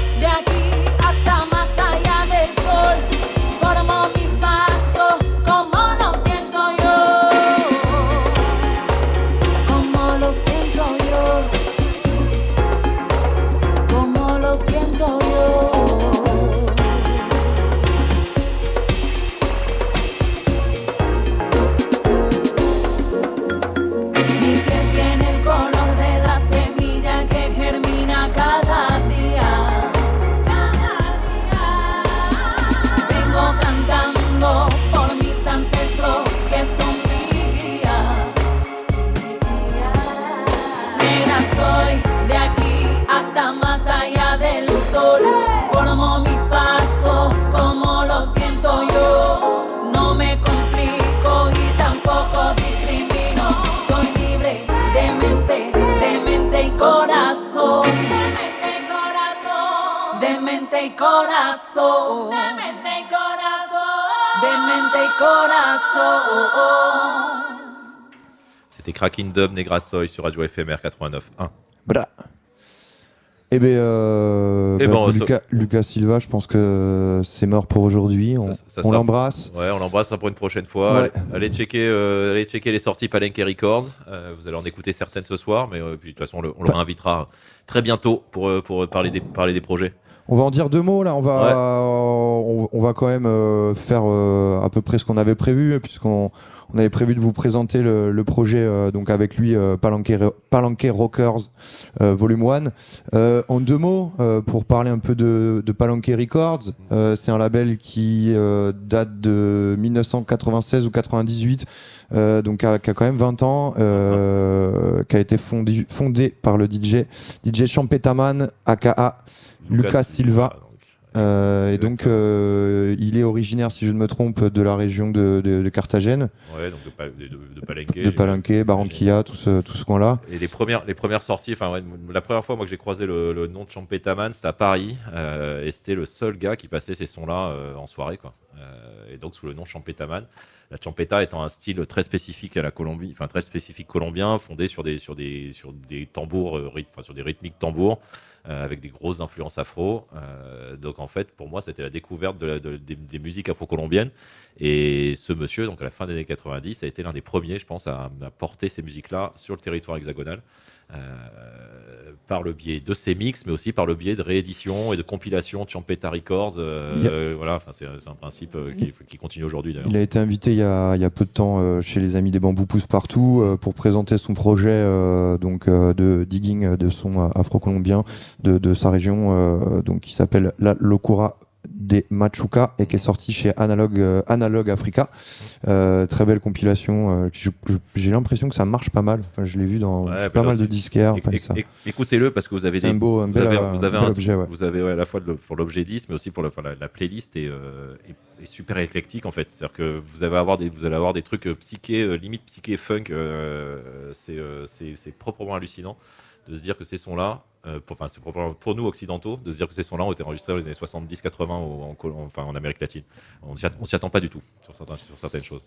corazón. De mente y corazón. De mente y corazón. C'était Cracking Dub Negrasoy sur Radio FMR 89.1. Bra. Eh ben, euh, Eh bah, ben, on- Lucas, Lucas Silva, je pense que c'est mort pour aujourd'hui. On, l'embrasse. Ouais, on l'embrasse pour une prochaine fois. Ouais. Allez, allez checker, euh, allez checker les sorties Palenque Records. Euh, vous allez en écouter certaines ce soir, mais euh, puis, de toute façon, on le, on le réinvitera très bientôt pour, pour parler, des, parler des projets. On va en dire deux mots là. On va, on, on va quand même euh, faire euh, à peu près ce qu'on avait prévu, puisqu'on on avait prévu de vous présenter le, le projet euh, donc avec lui, euh, Palanque, Palanque Rockers euh, Volume 1. Euh, en deux mots, euh, pour parler un peu de, de Palanque Records, euh, c'est un label qui euh, date de 1996 ou 98. euh, donc qui a, qui a quand même 20 ans, euh, qui a été fondé, fondé par le DJ DJ Champetaman, aka Lucas Silva. Euh, et donc, euh, il est originaire, si je ne me trompe, de la région de, de, de Carthagène, Ouais, donc de, Pa- de, de Palenque. de Palenque, Barranquilla, tout ce, tout ce coin-là. Et les premières, les premières sorties, enfin, ouais, la première fois moi que j'ai croisé le, le nom de Champetaman, c'était à Paris, euh, et c'était le seul gars qui passait ces sons-là euh, en soirée, quoi. Euh, et donc sous le nom Champetaman. La champeta étant un style très spécifique à la Colombie, enfin très spécifique colombien, fondé sur des sur des sur des tambours, euh, ryth- sur des rythmiques tambours, euh, avec des grosses influences afro. Euh, donc en fait, pour moi, c'était la découverte des, musiques afro-colombiennes. Et ce monsieur, donc à la fin des années 90, a été l'un des premiers, je pense, à, à porter ces musiques-là sur le territoire hexagonal. Par le biais de ces mix, mais aussi par le biais de rééditions et de compilations de Champeta Records. euh, a- voilà, enfin, c'est un principe euh, qui, qui continue aujourd'hui d'ailleurs. Il a été invité il y a, il y a peu de temps euh, chez les Amis des Bambous Pousse Partout pour présenter son projet donc, de digging de son afro-colombien de, de sa région, donc, qui s'appelle La Locura des Machuca et qui est sorti chez Analog, euh, Analog Africa. Euh, très belle compilation. euh, J'ai l'impression que ça marche pas mal. Enfin, je l'ai vu dans Ouais, pas mal de disquaires. enfin, Écoutez-le parce que vous avez des- un beau- un vous bel, avez, vous avez un objet, ouais. vous avez ouais, à la fois pour l'objet 10 mais aussi pour la, la playlist est- est super éclectique en fait. C'est-à-dire que vous allez avoir des vous allez avoir des trucs psyché limite psyché funk. c'est proprement hallucinant de se dire que ces sons-là, pour, enfin, c'est pour nous occidentaux, de se dire que ces sons-là ont été enregistrés dans les années 70-80 au- en, Col- enfin, en Amérique latine. On on s'y attend pas du tout sur certaines choses.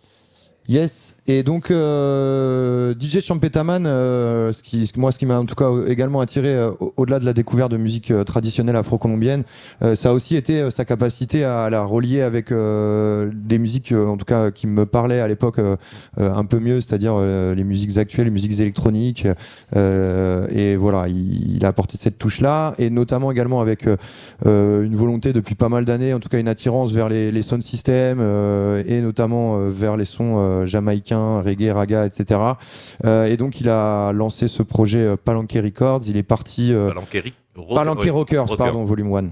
Yes, et donc euh, DJ Champetaman, euh, ce qui, moi ce qui m'a en tout cas également attiré euh, au- au-delà de la découverte de musique euh, traditionnelle afro-colombienne, euh, ça a aussi été sa capacité à la relier avec des musiques en tout cas qui me parlaient à l'époque un peu mieux, c'est-à-dire les musiques actuelles, les musiques électroniques, et voilà, il, il a apporté cette touche-là, et notamment également avec une volonté depuis pas mal d'années, en tout cas une attirance vers les, les sound systems et notamment vers les sons euh, jamaïcains, reggae, raga, etc. Euh, et donc il a lancé ce projet euh, Palanque Records. Il est parti. euh, Rock- Palanque ouais, Rockers, Rocker. pardon, volume 1.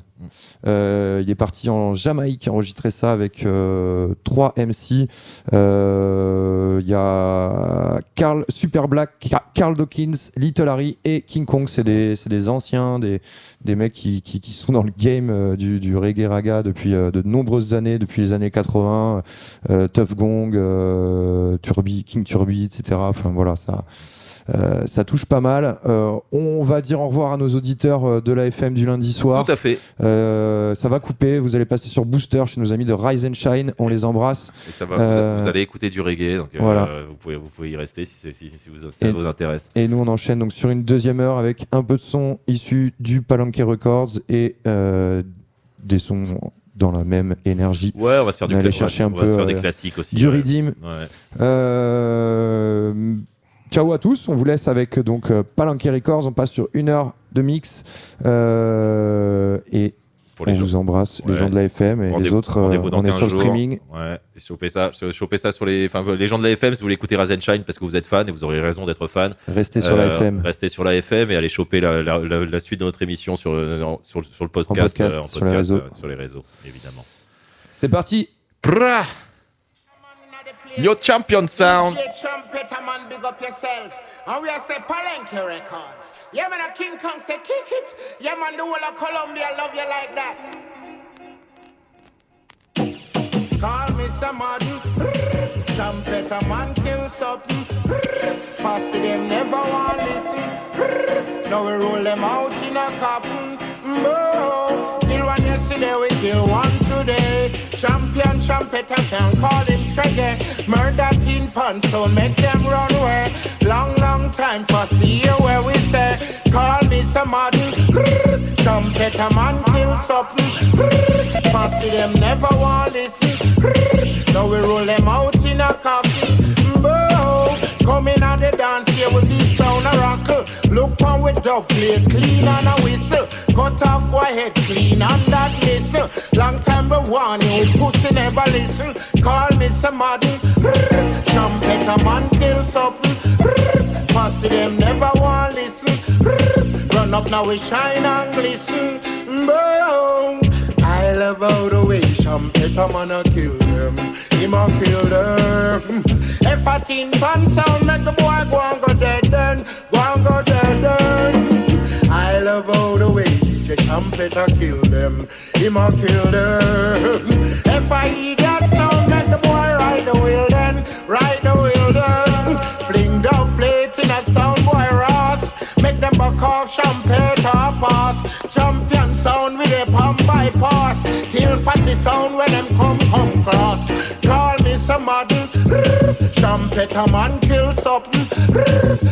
Euh, il est parti en Jamaïque enregistrer ça avec euh, trois MC. Euh, Il y a Carl Super Black, Ca- Carl Dawkins, Little Harry et King Kong. C'est des, c'est des anciens, des, des mecs qui, qui, qui sont dans le game euh, du, du reggae raga depuis euh, de nombreuses années, depuis les années 80. Euh, Tough Gong, euh, Turbi, King Turbi, etc. Enfin voilà, ça. Euh, ça touche pas mal. Euh, on va dire au revoir à nos auditeurs euh, de la FM du lundi soir. Tout à fait. Euh, ça va couper. Vous allez passer sur Booster chez nos amis de Rise and Shine. On les embrasse. Et ça va, vous- vous, allez écouter du reggae, donc voilà. vous, pouvez, vous pouvez y rester si, c'est- si, si vous, ça Et- vous intéresse. Et nous, on enchaîne donc sur une deuxième heure avec un peu de son issu du Palanque Records et des sons dans la même énergie. Ouais, on va se faire du aller chercher on va se faire des classiques aussi, Du ouais. Redeem. Ouais. Euh, ciao à tous. On vous laisse avec donc euh, Palanque Records. On passe sur une heure de mix Euh, et on gens- vous embrasse, les gens de la FM et les autres. euh, on est 15 sur le streaming. Ouais, et chopez ça, chopez ça sur les, enfin, les gens de la FM, si vous voulez écouter and Shine parce que vous êtes fan et vous aurez raison d'être fan. Restez sur la FM. Restez sur la FM et allez choper la, la- la- la suite de notre émission sur sur, le- sur le podcast, En podcast, euh, en sur les réseaux. euh, sur les réseaux, évidemment. C'est parti. Yo champion sound. DJ man, big up yourself. And we are say Palenque Records. Yeah, man, a King Kong say kick it. Yeah, man, the whole of Colombia love you like that. Call me somebody. Trumpeter man, kill something. Pass to them, never want listen. Now we roll them out in a coffin. Kill one yesterday, we kill one today. Champion trumpeter can call him strike. Murder teen pants, so make them run away. Long, long time for see you where we say. Call me somebody. Trumpeter man kill something. Pass to them, never want listen. Now we roll them out in a coffin. Bow. Coming on the dance Look on with dub plate, clean and a whistle. Cut talk, boy head clean on that listen. Long time we warn you, pussy never listen. Call me somebody, trumpet a man kill something. Pussy them never want listen. Run up now we shine and glisten. Boom. I love how the way a man a kill them. Him a kill them. If a tin pan sound make the boy go and go dead then, go and go dead then. I love how the way DJ trumpet kill them. Him a kill them. If I hear that sound make the boy ride the wheel then, ride the wheel then. Fling down plate in a sound boy Ross. Make them buck off champagne top pass. Champion Kill fatty sound when them come come cross. Call me somebody. Trumpet a man kill something.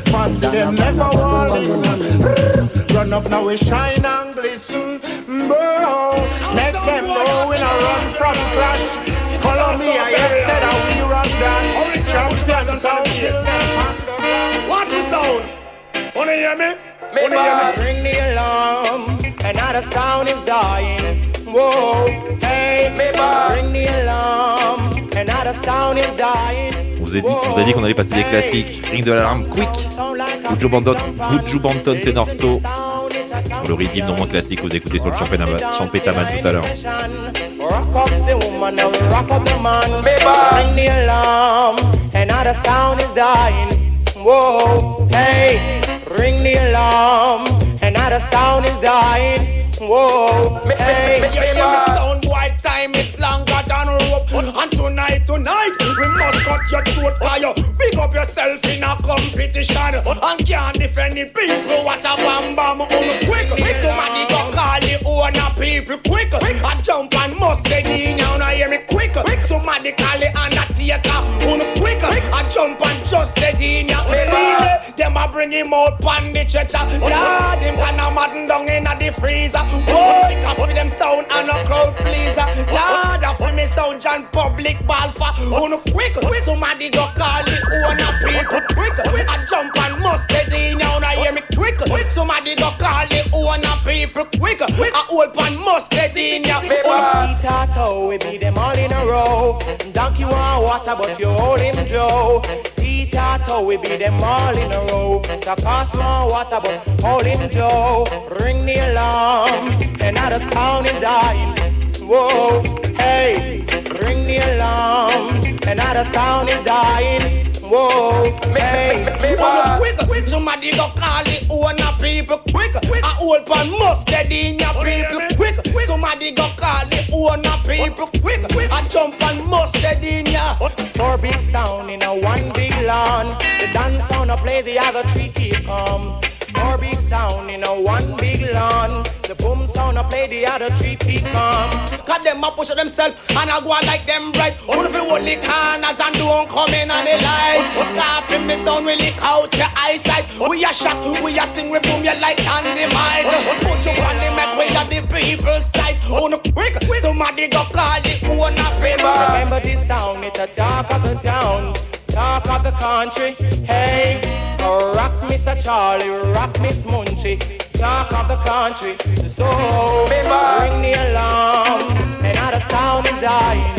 Pass them never want listen. Run up now we shine and glisten. Bro, make them know we not run from clash. Follow me, I said that we run that. Champion sound kill them. What the sound? Wanna hear me? Wanna hear me? Ring the alarm, another sound is dying. Whoa, hey, ring the alarm, sound is dying. On vous a dit, qu'on allait passer des classiques. Ring de l'alarme, Quick, Buju Banton, Buju Banton Tenorso. Sur le rythme non moins classique, vous écoutez sur le Champétaman tout à l'heure. Whoa, hey, Yeah, yeah, yeah, me sound boy, time is longer than rope. And tonight, tonight, we must cut your throat, cause you pick up yourself in a competition. And can't defend the people, what a bam bam, on quick. Somebody go call the owner people quick. I jump and must stay now, now hear me quick. Somebody call the undertaker, on quick. I jump and just in now. See, them bring him out pan the stretcher. Lord, him can a madden down in a the freezer. Boy, for them sound and a crowd pleaser. Lord, a for me sound John public ball for. On quick, somebody go call it the owner people quick. I jump and must in now, now hear me quick. Somebody go call it the owner people quick. I hold pan must stay in ya. Tato, we beat them all in a row. Donkey want water, but you hold him Joe. Tato, we beat them all in a row. The cost more water, but hold him Joe. Ring the alarm, another sound is dying. Whoa, hey, ring the alarm, another sound is dying. Whoa, hey, On quick, quick, somebody go call the owner people quick. I hold pan must steady in your people quick. Somebody go call the owner people quick. I jump and must steady in ya. Big sound in a one big lawn. The dance sound I play, the other three keep calm. Four big sound in a one big lawn. The boom sound I play, the other three calm. Cause them a push themselves and I go on like them right. Wanna feel hold the corners and don't come in on the line. Coffee me sound we lick out your eyesight. We a shot, we a sing, we boom you like dynamite. Put you on the mat where the people's slice. On the quick, somebody go call the owner people. Remember this sound, it's a talk of the town, talk of the country. Hey, rock Mr. Charlie, rock Miss Munchie, talk of the country. So, ring the alarm, another sound is dying.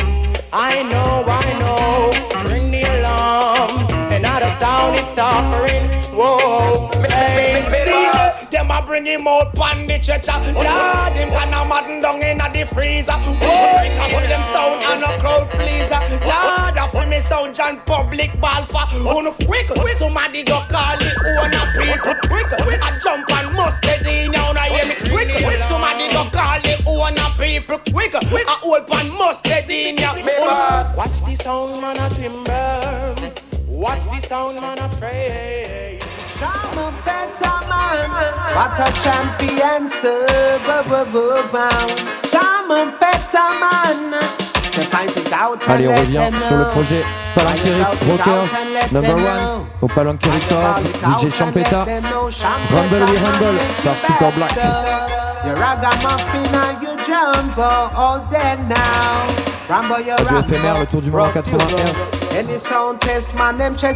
I know, I know, ring the alarm, another sound is suffering. Whoa, hey, See the, a bring him out pan the stretcher. Lord, him can a madden down in a the freezer. Boy, can for them sound and a crowd pleaser. Lord, a for me sound John public ball for. On quick, somebody go call the owner people quick. I jump and must steady now, now hear me quick. Somebody go call the owner people quick. I hold pan must steady now. Watch the sound man a timber. Watch the sound man a pray. Allez, on revient sur le projet Palanqueric Rockers, number one, au Palanqueric Records, DJ Champeta, Rumble We Rumble, par Super Black. Radio éphémère, le tour du monde en rough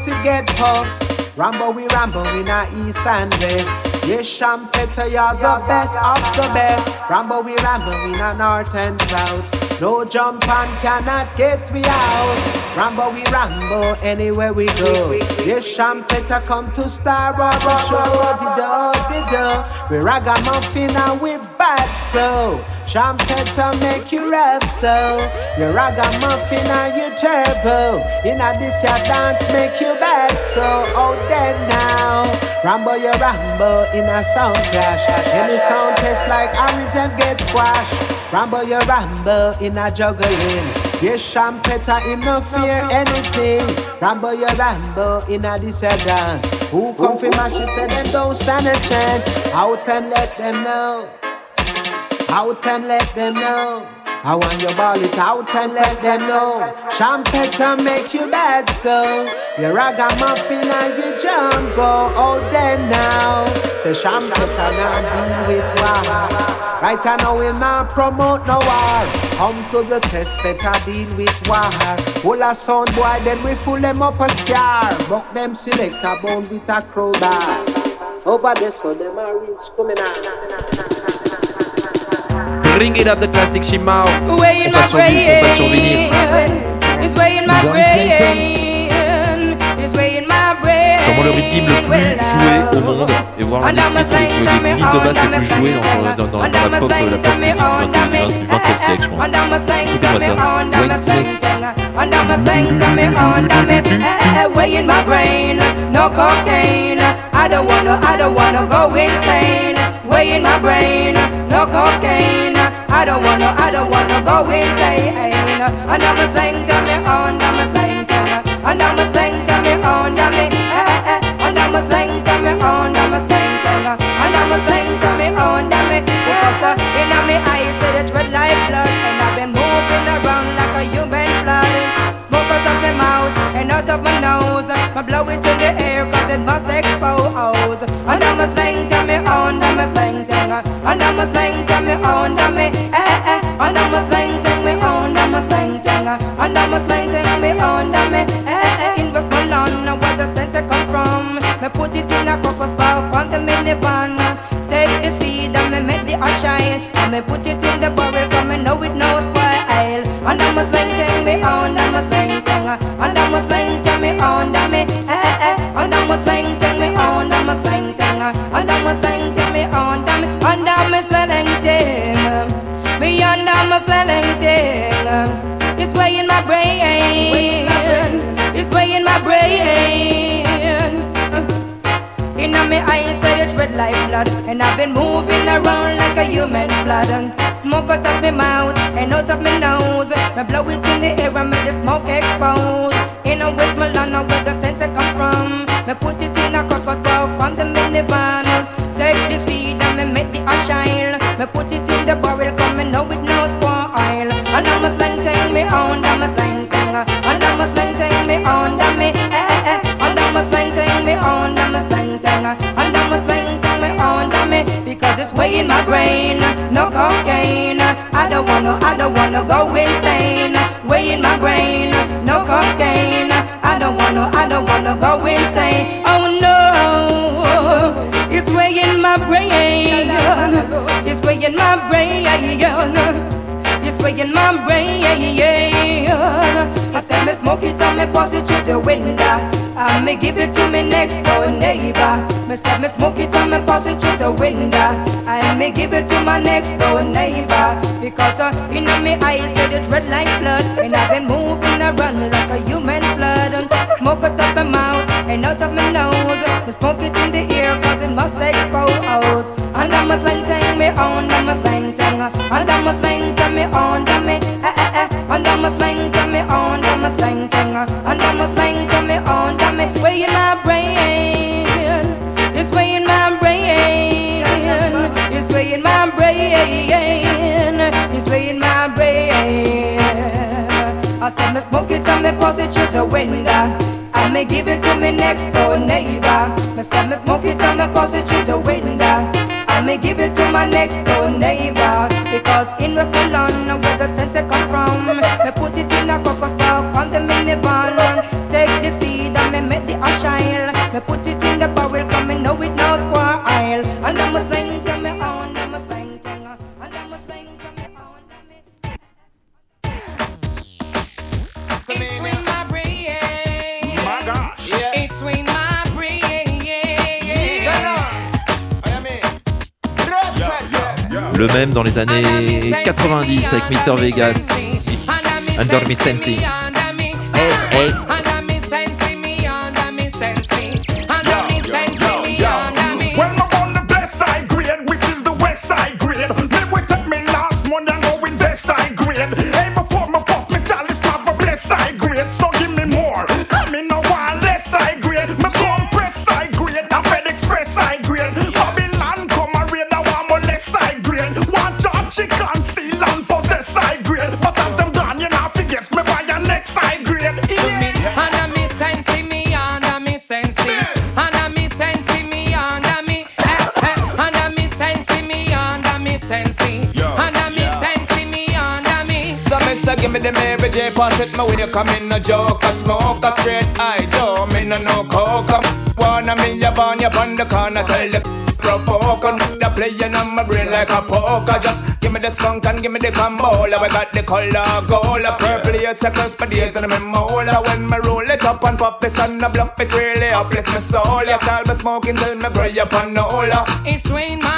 you 80 go. Rambo, we rambo in our east and west. Yes, Champetta, you're the best of the best. Rambo, we Rambo in a north and south. No jump and cannot get me out. Rambo, we Rambo, anywhere we go. Yes, Champeta come to Star Rubber Show. The dog, the. We ragamuffin and we bad so. Champeta make you rev so. You ragamuffin and you turbo. In a this your dance make you bad so. Oh, then now. Rambo, you rambo in a sound clash. Any sound test like orange and get squashed. Rambo, you rambo in a juggling. Yes, Champetta, him no fear anything. Rambo, you rambo in a this. Who come fi mash it them don't stand a chance. Out and let them know. Out and let them know. I want you ball it out and let them know. Champetta make you bad so. You ragamuffin and you jumbo. Oh, then now. Say Champetta now deal with war. Right I know we not promote no war. Come to the test, better deal with war. Full of sound boy, then we full them up a scar. Buck them select a bone with a crowbar. Over there, so them are rich coming out. Bring it up the classic Shimao. On in passe my sur disque, on passe sur vinyle. brain. It's way in my Dans brain. It's way in my brain. Sûrement le rythme le plus joué au monde. Et voir l'un des titres les lignes de basse les plus jouées dans, dans, dans, dans la pop, la pop du 20 du 27 siècle, je crois. Écoutez-moi ça. Wayne Smith. Under my slang, come me, under me, way in my brain, no cocaine. I don't wanna, I don't wanna go insane. Way in my brain, no cocaine. I don't wanna, I don't wanna go insane. And I'm a slang to me on, I'm a spank on me, and I'm a slang to me on, on me, eh eh, eh. and I'm a spank on me on, I'm a spank on me, and I'm a spank on me on, on me, because uh, in eyes uh, red light blood, and I've been moving around like a human flood. Smoke out of my mouth and out of my nose, I blow it to the air cause it must expose. And I'm a slang to me on, I'm a spank on me, and I'm a slang to me on. Tell me under my slang, me under me. Eh, eh. Invest my land, where the sense I come from. Me put it in a crocus bar on the minivan. Take the seed and me make the ash shine. And me put it blood, and I've been moving around like a human blood. Smoke out of my mouth and out of my nose. Me blow it in the air and make the smoke expose. In a with my land, where the sense come from. Me put it in a crocus bowl from the minivan. Take the seed and me make the ash shine. Me put it in the barrel, come me know it no spoil. And I'm a slang, take me on, I'm a slang, thing. And I'm a slang, take me on, damn me, eh, eh, eh. And I'm a slang, take me on, I'm a slang, thing. And I'm a slang, me on, me, because it's in my brain, no cocaine. I don't wanna, I don't wanna go insane. In my brain, no cocaine. I don't wanna, I don't wanna go insane. Oh no, it's in my brain. It's in my brain. It's way in my brain. I said me smoke it and me pass it through the window. And me give it to me next door neighbor. Me said me smoke it and me pass it through the window. And me give it to my next door neighbor. Because uh, you know me eyes said it red like blood. And I've been moving around like a human flood. And Smoke out of my mouth and out of my nose. Me smoke it in the ear cause it must expose. And I must tang me on, I must tang. And I must slang I must slang tang. And I must slang tang me on, tang me. Way in my brain. It's way in my brain. It's way in my brain. It's way in my brain. I said me smoke it and me pass it through the window. And me give it to me next door neighbor. Me said me smoke it and me pass it through the window. And me give it to my next door neighbor. Le même dans les années 90 avec Mr. Vegas. Under Me Sensing. Hey, hey. Pass it my way you come in no joke a smoke a straight eye Joe me no no coke. A wanna me ya born ya on the corner tell the provoke the playing on my brain like a poker. Just give me the skunk and give me the combo we got the color gold a purple yes a for days and in mola. When me roll it up and pop this and I block it really uplift my soul. Yes I'll be smoking till me gray up on no It's swing my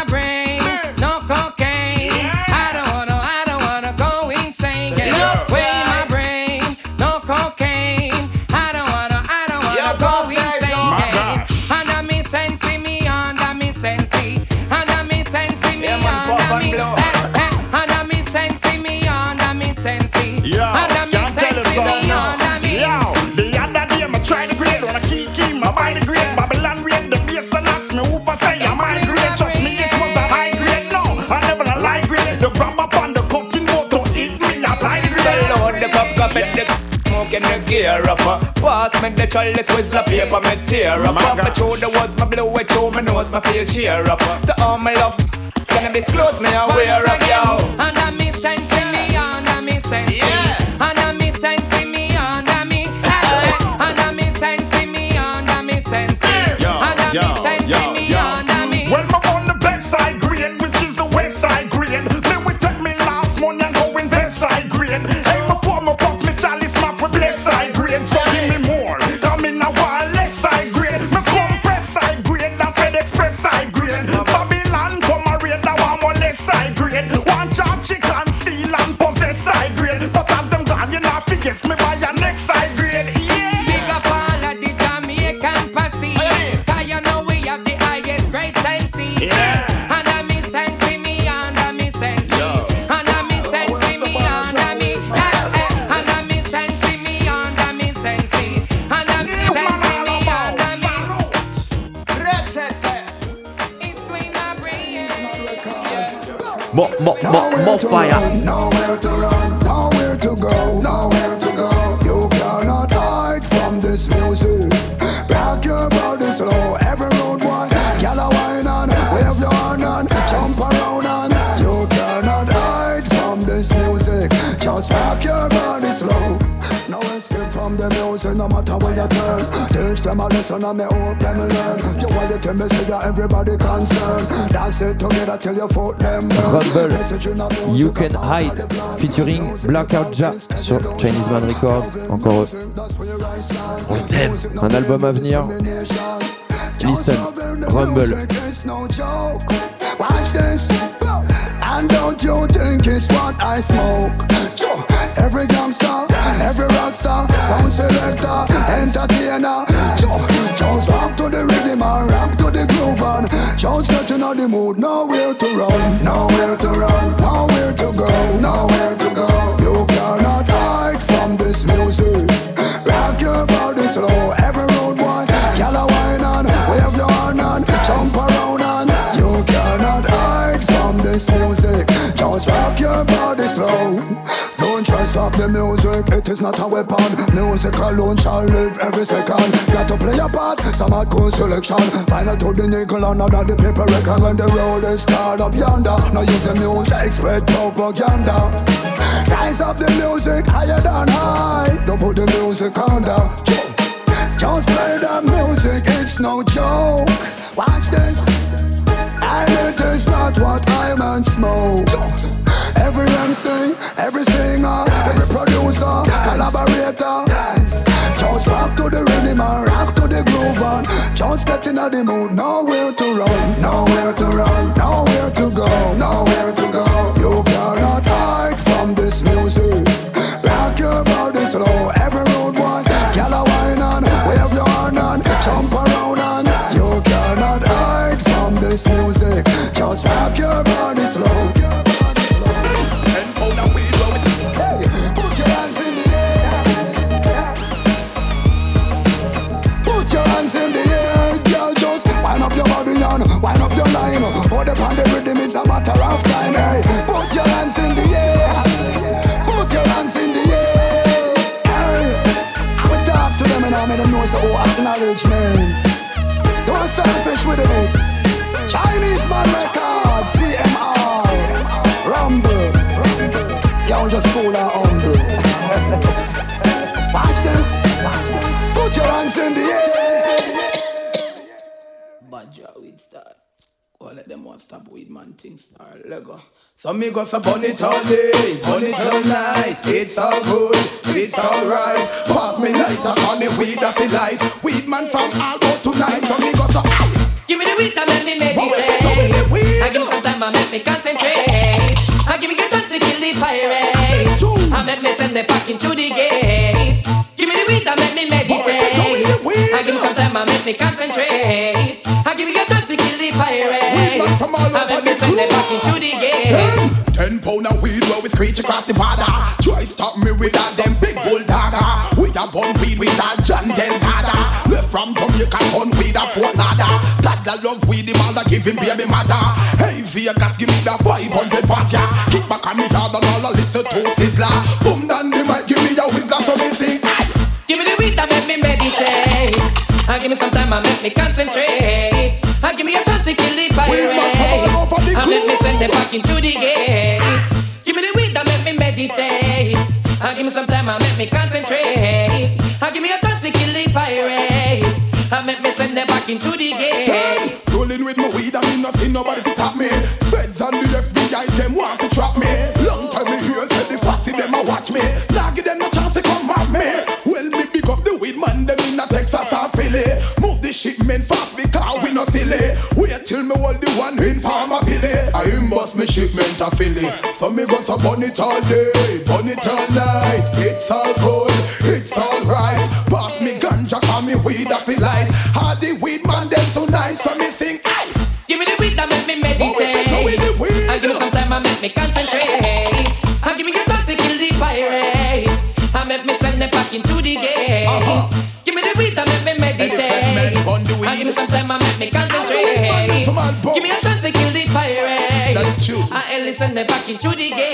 the gear up. Pass me the chalice, whistle paper, me tear up. Up my shoulder was my blow it through my nose, my feel cheer up. To all my love, can I disclose me aware of yo? Under me sense, More, more, more, more fire. Nowhere to run, nowhere to go, them a lesson and me hope them learn. You want you tell me see that everybody concerned. Dance it together till your foot them. Rumble, You Can Hide, featuring Blackout Ja sur Chinese Man Records. Encore eux. Un album à venir. Listen, Rumble. Watch this. And don't you think it's what I smoke? Every gangster, every rasta, sound selector, entertainer. Joe, Just rock to the rhythm and rock to the groove and just get in the mood. Nowhere to run, nowhere to run, nowhere to go, nowhere to go. The music, it is not a weapon. Music alone shall live every second. Got to play a part, some hardcore selection. Final to the nickel, another the paper reckon when the road is start up yonder. Now use the music, spread propaganda. Rise up the music higher than high. Don't put the music under. Just play the music, it's no joke. Watch this. And it is not what I and smoke. Every MC, every singer, every producer, collaborator. Just rock to the rhythm and rock to the groove and just get in the mood. Nowhere to run, nowhere to run, nowhere to go, nowhere to go. You acknowledgement. Don't selfish with it. Chinese man record, CMR, Rumble. Y'all just cool and humble. Watch this. Put your hands in the air. Badger weed star. Go let them one stop weed man thing star Lego. So me go so burn it all day, burn it all night. It's all good, it's alright. Pass me lighter on the weed of the light. Weed man from all out tonight. So me go so Give me the weed that make me meditate. I give me some time, I make me concentrate. I give me the chance to kill the pirate. I make me send the pack into the gate. Give me the weed that make me meditate. I give me some time, I make me concentrate. I give me the chance to kill the pirate. I make me send the pack into the gate. Ten pound of weed roll with screech across the border. Try stop me with that them big bulldogger. We a gun weed with that John Delgado. Left from Jamaica, gun weed a Fort Nada. Dada love weed, the mother give him baby mother. Hey Vegas, give me the 500 pack ya. Kick back on me hard and all I listen to Sizzler. Boom down the mic, give me a whistler so me sing. Give me the weed that make me meditate. I give me some time, I make me concentrate. I make me send them back into the gate. Give me the weed that make me meditate. I give me some time, I make me concentrate. I give me a chance to kill the pirate. I make me send them back into the gate. Rolling with my weed, I mean no see nobody a Philly. So me go so burn it all day, burn it all night. Into the gate.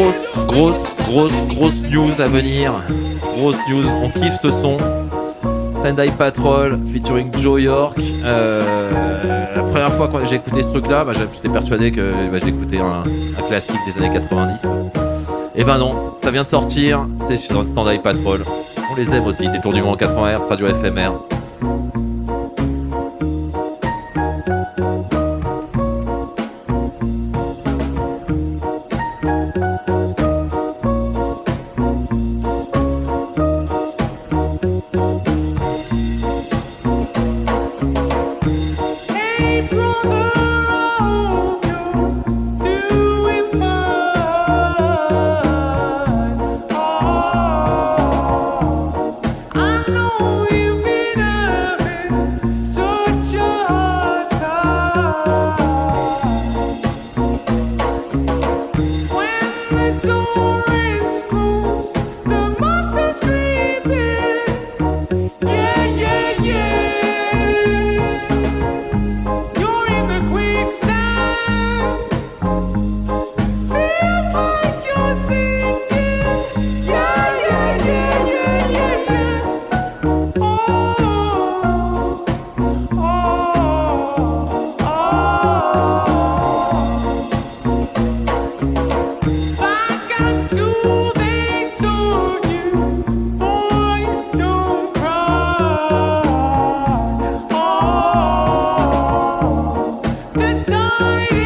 Grosse, grosse, grosse, grosse news à venir. Grosse news, on kiffe ce son. Stand Eye Patrol featuring Joe York. Euh, la première fois que j'ai écouté ce truc-là, bah, j'étais persuadé que bah, j'écoutais un, classique des années 90. Et ben non, ça vient de sortir, c'est sur Stand Eye Patrol. On les aime aussi, c'est Tour du Monde 80 Hz, radio éphémère. night.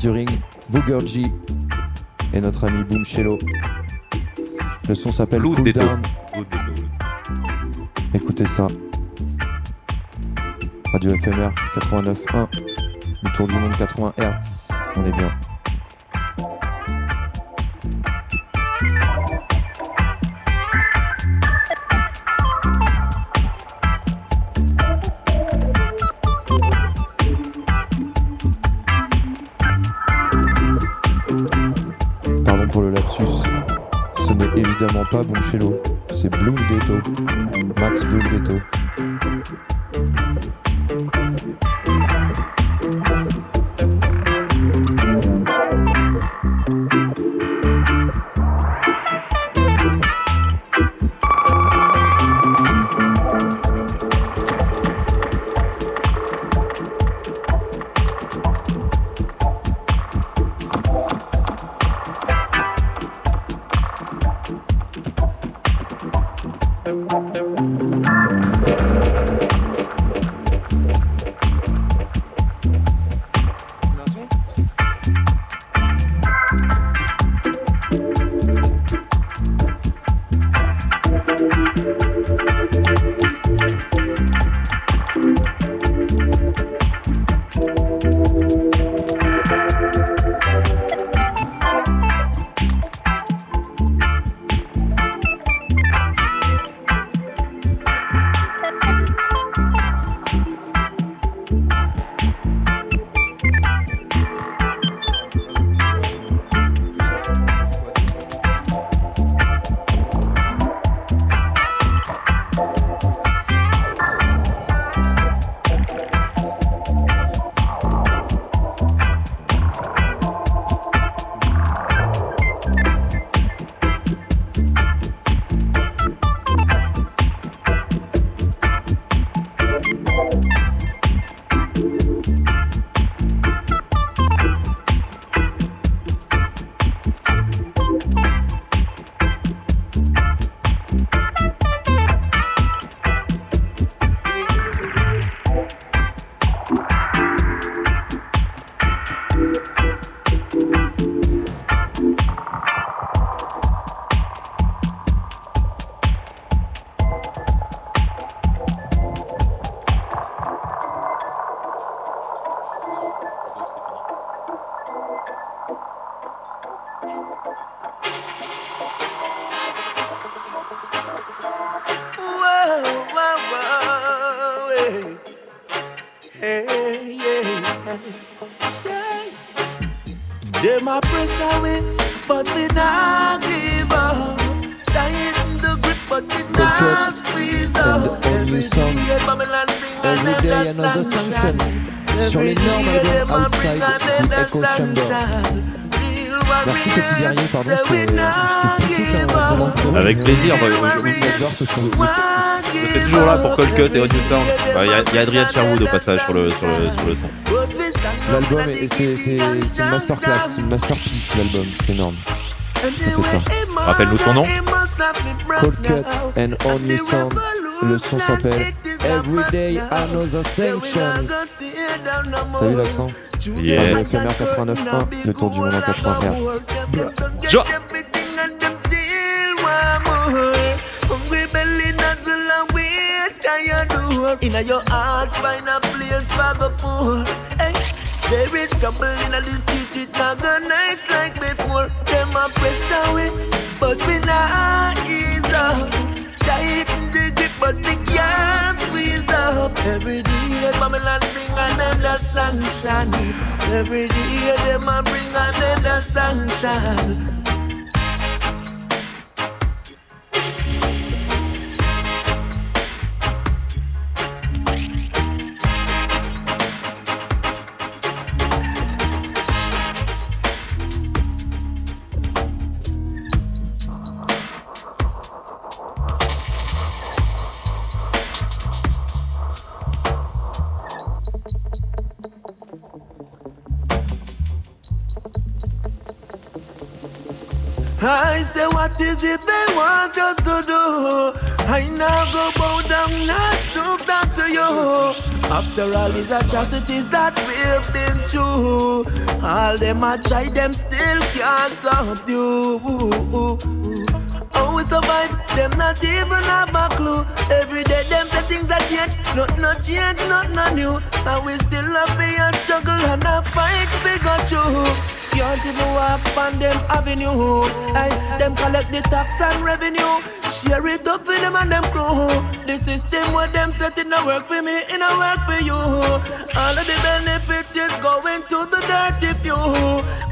Featuring Booger G et notre ami Boom Shello. Le son s'appelle Blue Cool Detto. Down. Écoutez ça. Radio FMR 89.1, le tour du monde 80 Hz. On est bien. Chamber. Merci Petit Guerrier, pardon, je t'ai je t'ai piqué quand même. Avec plaisir, J'adore ce son. Je serai toujours là pour Cold Cut et Audio Sound. Bah, Il y, a- il y a Adrien Sherwood au passage sur le, sur le, sur le son. L'album, est- c'est c'est- c'est une masterclass, une masterpiece l'album, c'est énorme. Écoutez ça. Rappelle-nous son nom Cold Cut and All New Sound. Le son s'appelle Everyday Another Sanction. T'as vu l'accent? Yeah. Radio FMR 89.1, le tour du monde en 80 Hz. Jo- Hungry belly nuzzle and wait tired door. In your heart find a place for the poor. Hey, there is trouble in the street, it not go nice like before. Them a pressure we, but we not ease up. Tighten the grip, but they can't squeeze up. Every day, Babylon bring another sunshine. Every day, them a bring another sunshine. I say, what is it they want us to do? I now go bow down, not stoop down to you. After all these atrocities that we've been through, all them I try, them still can't subdue. Oh, we survive, them not even have a clue. Every day, them say things are change, not no change, not no new. And we still love and struggle and a fight, we got you. Can't even walk on them avenue. Hey, them collect the tax and revenue. Share it up for them and them crew. The system where them set in a work for me, in a work for you. All of the benefit is going to the dirty few.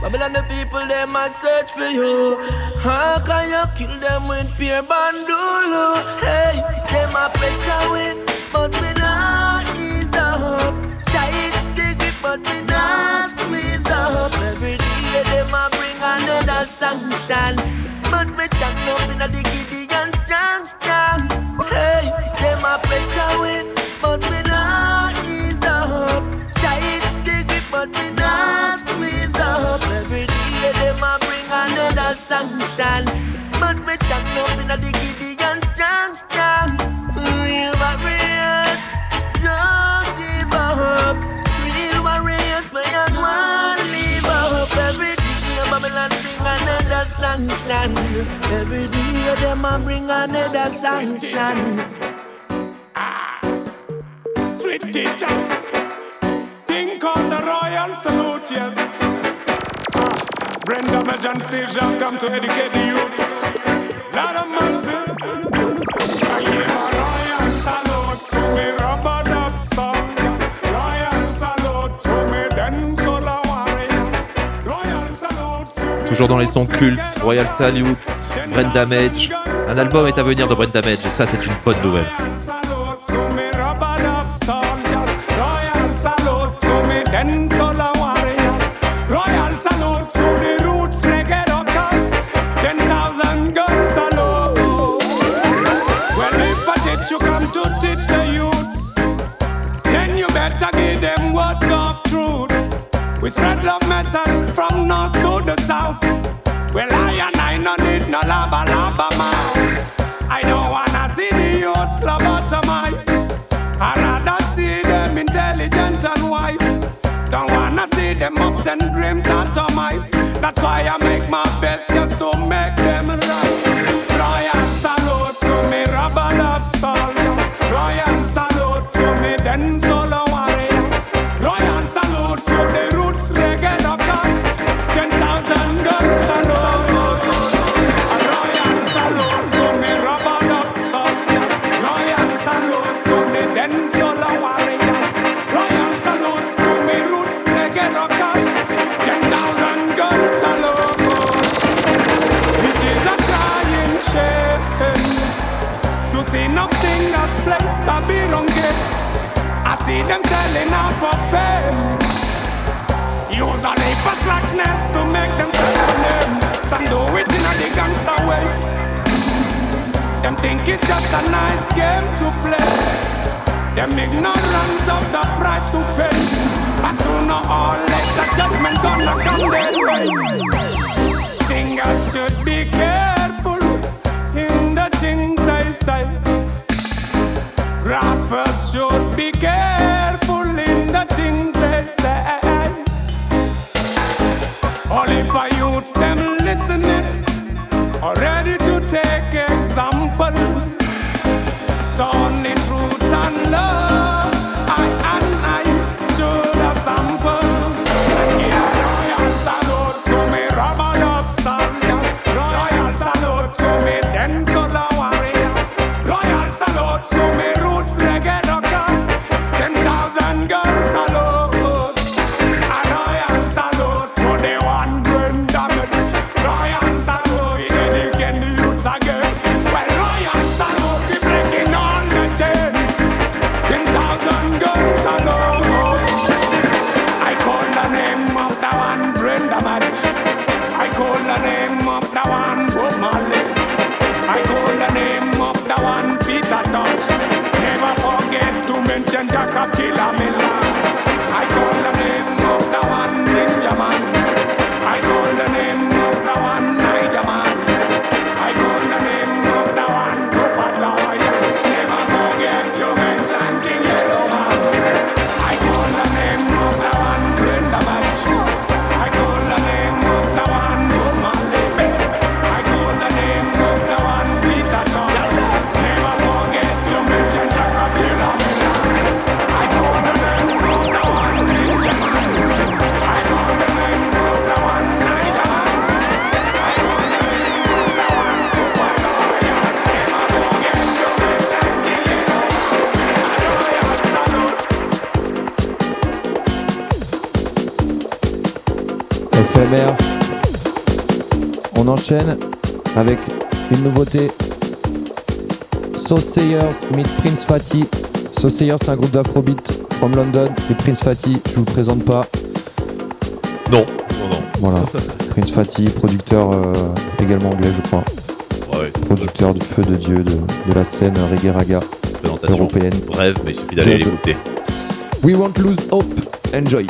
Babylon the people, them a search for you. How can you kill them with pure bandolo? Hey, them a pressure win, but we not ease up. Tight the grip, but we another sunshine, but me stand up in the Gideon strong, strong. Hey, them a pressure win, but we not ease up. Tight the grip, but we not squeeze up. Every day them a bring another sunshine, but me stand up in the sunshine. Every day them a bring another sunshine. Street teachers. Think on the royal salute, yes. Ah, Brenda Madge and Seja come to educate the youths. Lot of masses. Toujours dans les sons cultes, Royal Salute, Brain Damage. Un album est à venir de Brain Damage ça c'est une bonne nouvelle. We spread love message Well, I and I no need no lava lava mouth. I don't wanna see the youths lobotomized. I rather see them intelligent and wise. Don't wanna see them hopes and dreams atomized. That's why I make my think it's just a nice game to play. Them ignorant of the price to pay. But sooner or later, judgment gonna come their way. Singers should be careful in the things they say. Rappers should be careful in the things they say. Only I youths them caterpillar On enchaîne avec une nouveauté. Sauceyers meet Prince Fatty. Sauceyers, c'est un groupe d'afrobeat from London. Et Prince Fatty, je vous le présente pas. Non, non, non. Voilà. Prince Fatty, producteur euh, également anglais, je crois. Ouais, producteur du feu de Dieu, de, de la scène reggae raga européenne. Bref, mais il suffit d'aller l'écouter. We won't lose hope. Enjoy.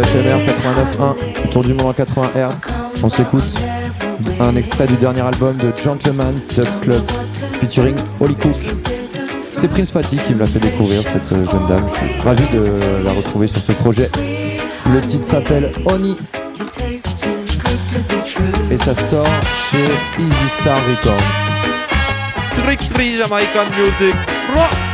FMR 89.1, Tour du monde en 80 Hz. On s'écoute un extrait du dernier album de Gentleman's Dub Club featuring Holly Cook. C'est Prince Fatty qui me l'a fait découvrir, cette euh, jeune dame. Je suis ravi de la retrouver sur ce projet. Le titre s'appelle Honey et ça sort chez Easy Star Records. Jamaican music.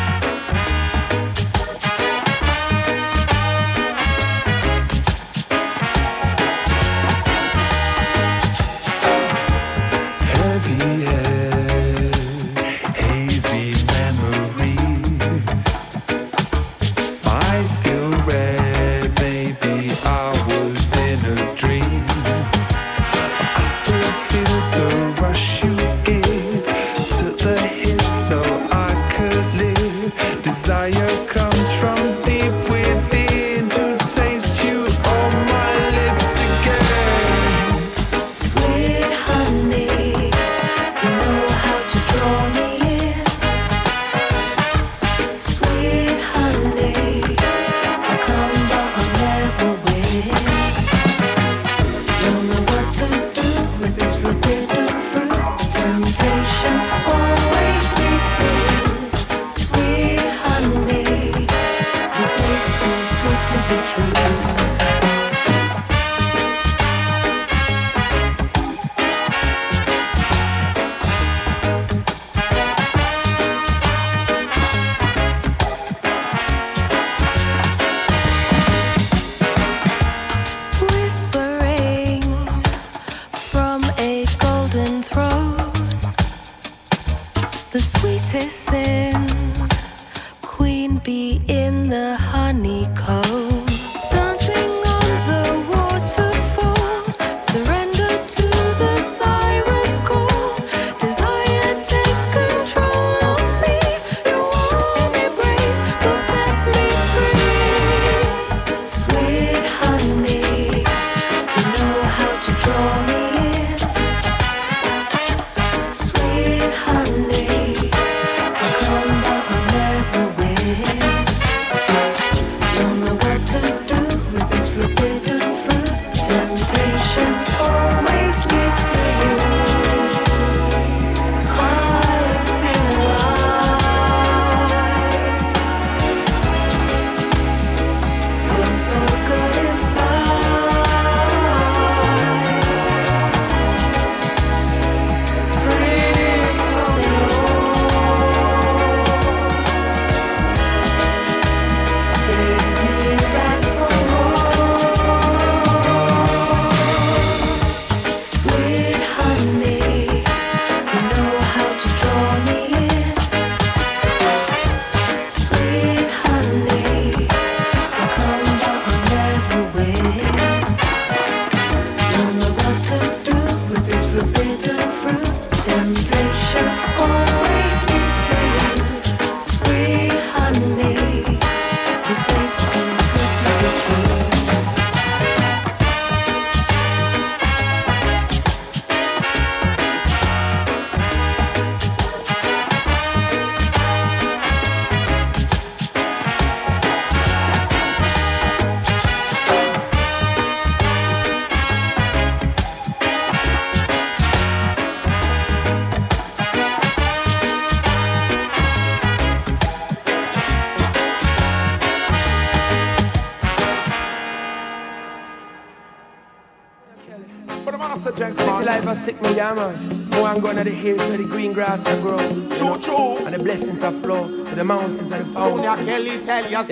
Yeah man. Go and go to the hills where the green grass a grow. True, true. And the blessings a flow to the mountains and the fountains. Junior Kelly, tell you Yes.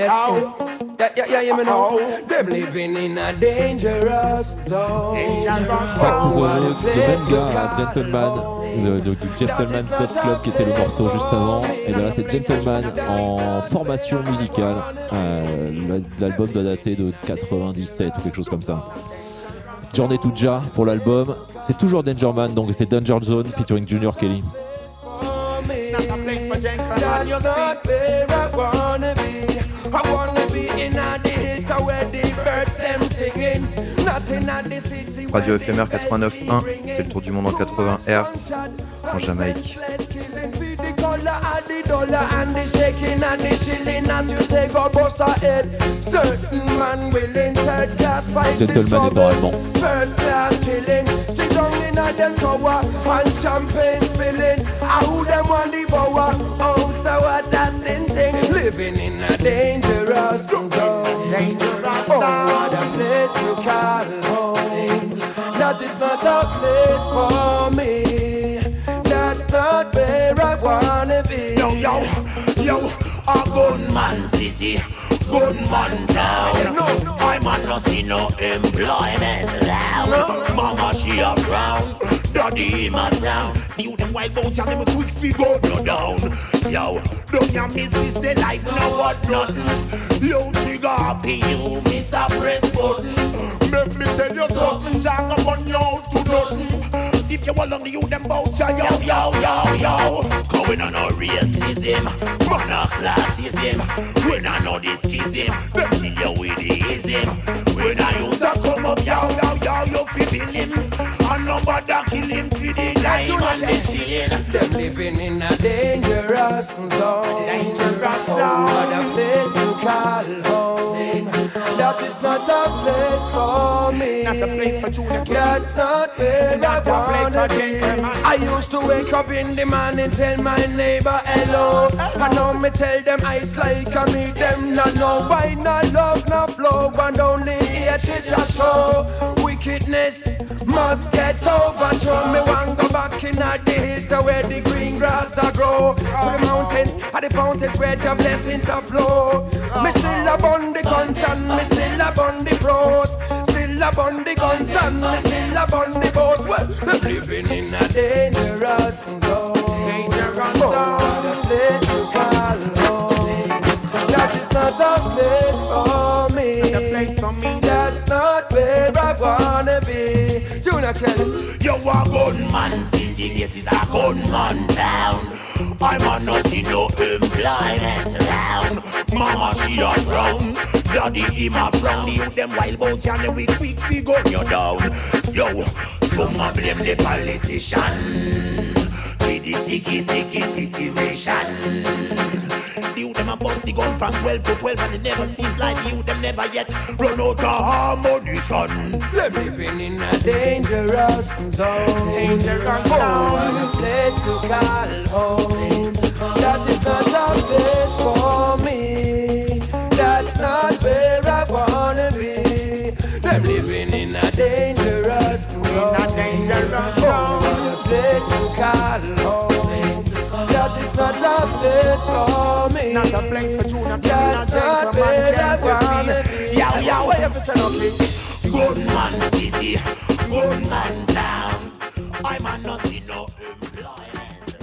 Yeah, yeah, yeah, yeah, me know. Them living in a dangerous zone. Roots, le même gars, Gentleman, le- du Gentleman Dub Club qui était le morceau juste avant. Et bien là, c'est Gentleman en formation musicale. Euh, la- L'album doit dater de 97 ou quelque chose comme ça. Journey to Ja pour l'album. C'est toujours Danger Man, donc c'est Danger Zone featuring Junior Kelly. Radio FMR 89.1, c'est le tour du monde en 80 Hz en Jamaïque. Color are the dollar and the shaking and the shilling as you take a bus ahead. Certain man willing third class fight this Gentleman est trouble. First class chilling, sit down in a them tower and champagne spilling. How them want the power? Oh, so what a sin thing. Living in a dangerous zone. Dangerous oh, what a place to call home. That is not a place for me. That's not where I wanna be. Yo, yo, a gunman city, gunman town. I'm on no see no employment down. Mama she a frown, daddy him a frown. You them wild bout and them quick figure no down. Yo, don't ya miss this life no what nothing. Yo, trigger happy you miss a press button. Make me tell you something, Jack, I'm on you to nothing. If you want to you them bout ya, yo, yo, yo, yo. Going on no racism, man a classism. When I know this schism, them kill you with the ism. When I use that come up, yo, yo, yo, you feel him. And nobody kill him for the lime and the shilling. Them living in a dangerous zone. Dangerous zone. What a place to call home. That is not a place for me. Not a place for Junior Kelly. That's not where Not a I place wanna for be. I used to wake up in the morning, tell my neighbor hello. I know me tell them ice like I meet them. Not know why, not love, not flow, and only here teacher show. Wickedness must get overthrown. Me want go back in the hills to where the green grass a grow. To the mountains, at the fountains where your blessings a flow. Me still a bun the and me still a bun the pros. Still a bun the guns and me still a bun the bows. Well, living in a dangerous zone. Dangerous zone. A place to call home. That is not a place for me. Not a place for me. Where I wanna be. Junior Kelly. You a gunman city, this is a gunman town. I'm on no see no employment down. Mama she a frown, daddy him a frown. You them wild bout and we quick fi gun you down. Yo, some a blame the politician. For the sticky, sticky situation. The youth them a bust the gun from 12 to 12 and it never seems like the youth them never yet run out of harmonization. Them living in a dangerous zone. Dangerous zone. a place to call home. That is not a place for me. That's not where I wanna be. Them living in a dangerous zone. a dangerous zone. That is not a place for me. Not a place for Junior Kelly, That's not not gentleman where I can wanna be. be. Yow, yow, Where you fi say no, King? Gunman city, gunman town. I'm a no see no employment.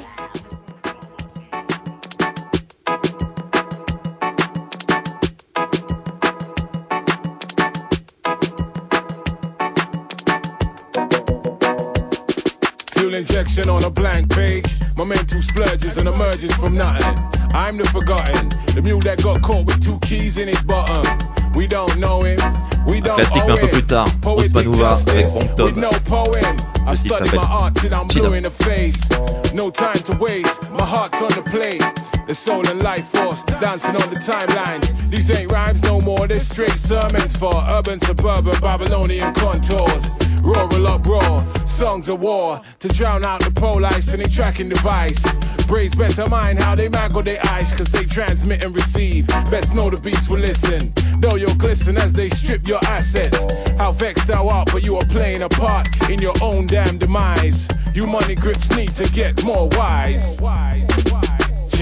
Fuel injection on a blank page. My mental splurges and emerges from nothing. I'm the forgotten, the mule that got caught with two keys in his bottom. We don't know him, we don't Classique, mais un peu plus tard. Poetic Osmanova avec with no poem. I Le titre study my s'appelle art till I'm blue in the face. No time to waste, my heart's on the plate. The soul and life force dancing on the timelines. These ain't rhymes no more, they're straight sermons for urban, suburban, Babylonian contours. Rural uproar, songs of war to drown out the pole and tracking device. Braves better mind how they mangle their eyes, cause they transmit and receive. Best know the beast will listen. Though you'll glisten as they strip your assets. How vexed thou art, but you are playing a part in your own damn demise. You money grips need to get more wise wise.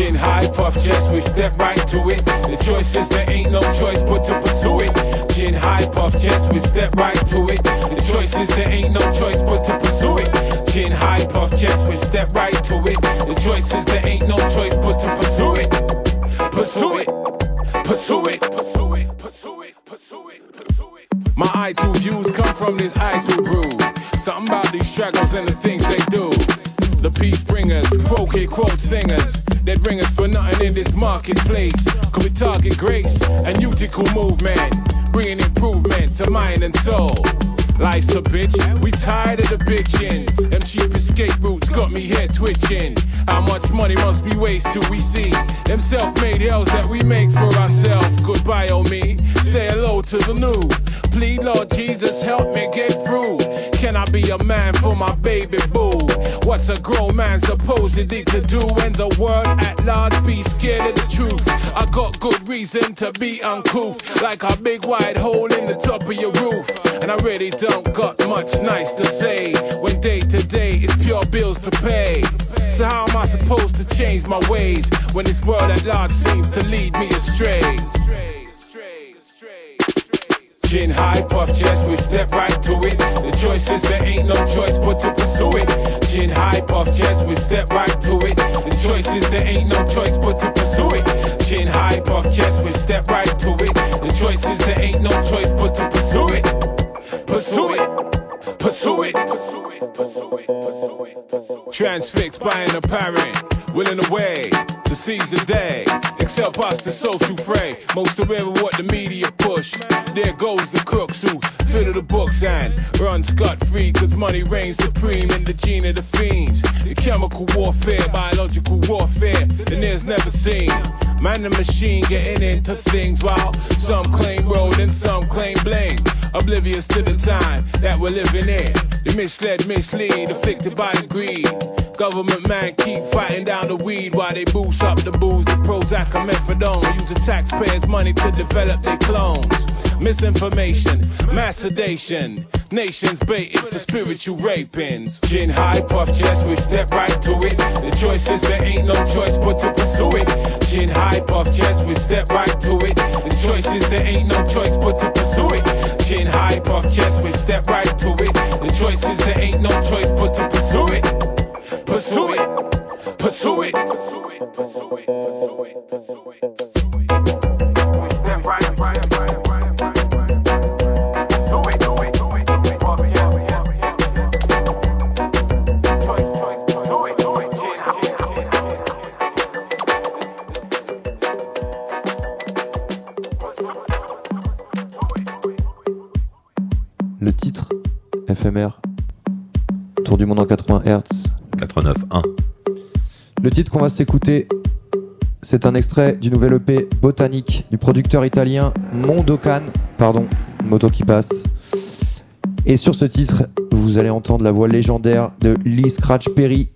Gin high, puff chest, we step right to it. The choice is there ain't no choice but to pursue it. Gin high, puff chest, we step right to it. The choice is there ain't no choice but to pursue it. Gin high, puff chest, we step right to it. The choice is there ain't no choice but to pursue it. Pursue it, pursue it, pursue it, pursue it, pursue it, pursue it. My I2 views come from this I2 brew. Something about these struggles and the things they do. The peace bringers, quote quote singers that bring us for nothing in this marketplace. Cause we target grace and utical movement, bringing improvement to mind and soul. Life's a bitch, we tired of the bitching. Them cheap escape routes got me here twitching. How much money must we waste till we see them self-made hells that we make for ourselves? Goodbye, oh me. Say hello to the new. Please, Lord Jesus, help me get through. Can I be a man for my baby boo? What's a grown man supposedly to do when the world at large be scared of the truth? I got good reason to be uncouth, like a big wide hole in the top of your roof. And I really don't got much nice to say when day to day is pure bills to pay. So how am I supposed to change my ways when this world at large seems to lead me astray? Chin high, puff chest, we step right to it. The choice is there ain't no choice but to pursue it. Chin high, puff chest, we step right to it. The choice is there ain't no choice but to pursue it. Chin high, puff chest, we step right to it. The choice is there ain't no choice but to pursue it. Pursue it. Pursue it. Transfixed by an apparent, willing away to seize the day. Except us, the social fray. Most aware of what the media push. There goes the crooks who fiddle the books and run scot free. Cause money reigns supreme in the gene of the fiends. The chemical warfare, biological warfare, and there's never seen. Man and machine getting into things while some claim road and some claim blame. Oblivious to the time that we're living in. The misled, mislead, affected by the greed. Government man keep fighting down the weed while they boost up the booze, the Prozac and methadone. Use the taxpayers' money to develop their clones. Misinformation, mass sedation. Nations baited for spiritual rapings. Gin high, puff chest, we step right to it. The choice is there ain't no choice but to pursue it. Gin high, puff chest, we step right to it. The choice is there ain't no choice but to pursue it. Gin high, puff chest, we step right to it. The choice is there ain't no choice but to pursue it. Pursue it. Pursue it. Pursue it. Pursue it. Pursue it. Pursue it. We step right, right, right. Éphémère Tour du monde en 80 Hz 89.1 Le titre qu'on va s'écouter c'est un extrait du nouvel EP Botanique du producteur italien Mondocan pardon moto qui passe. Et sur ce titre vous allez entendre la voix légendaire de Lee Scratch Perry.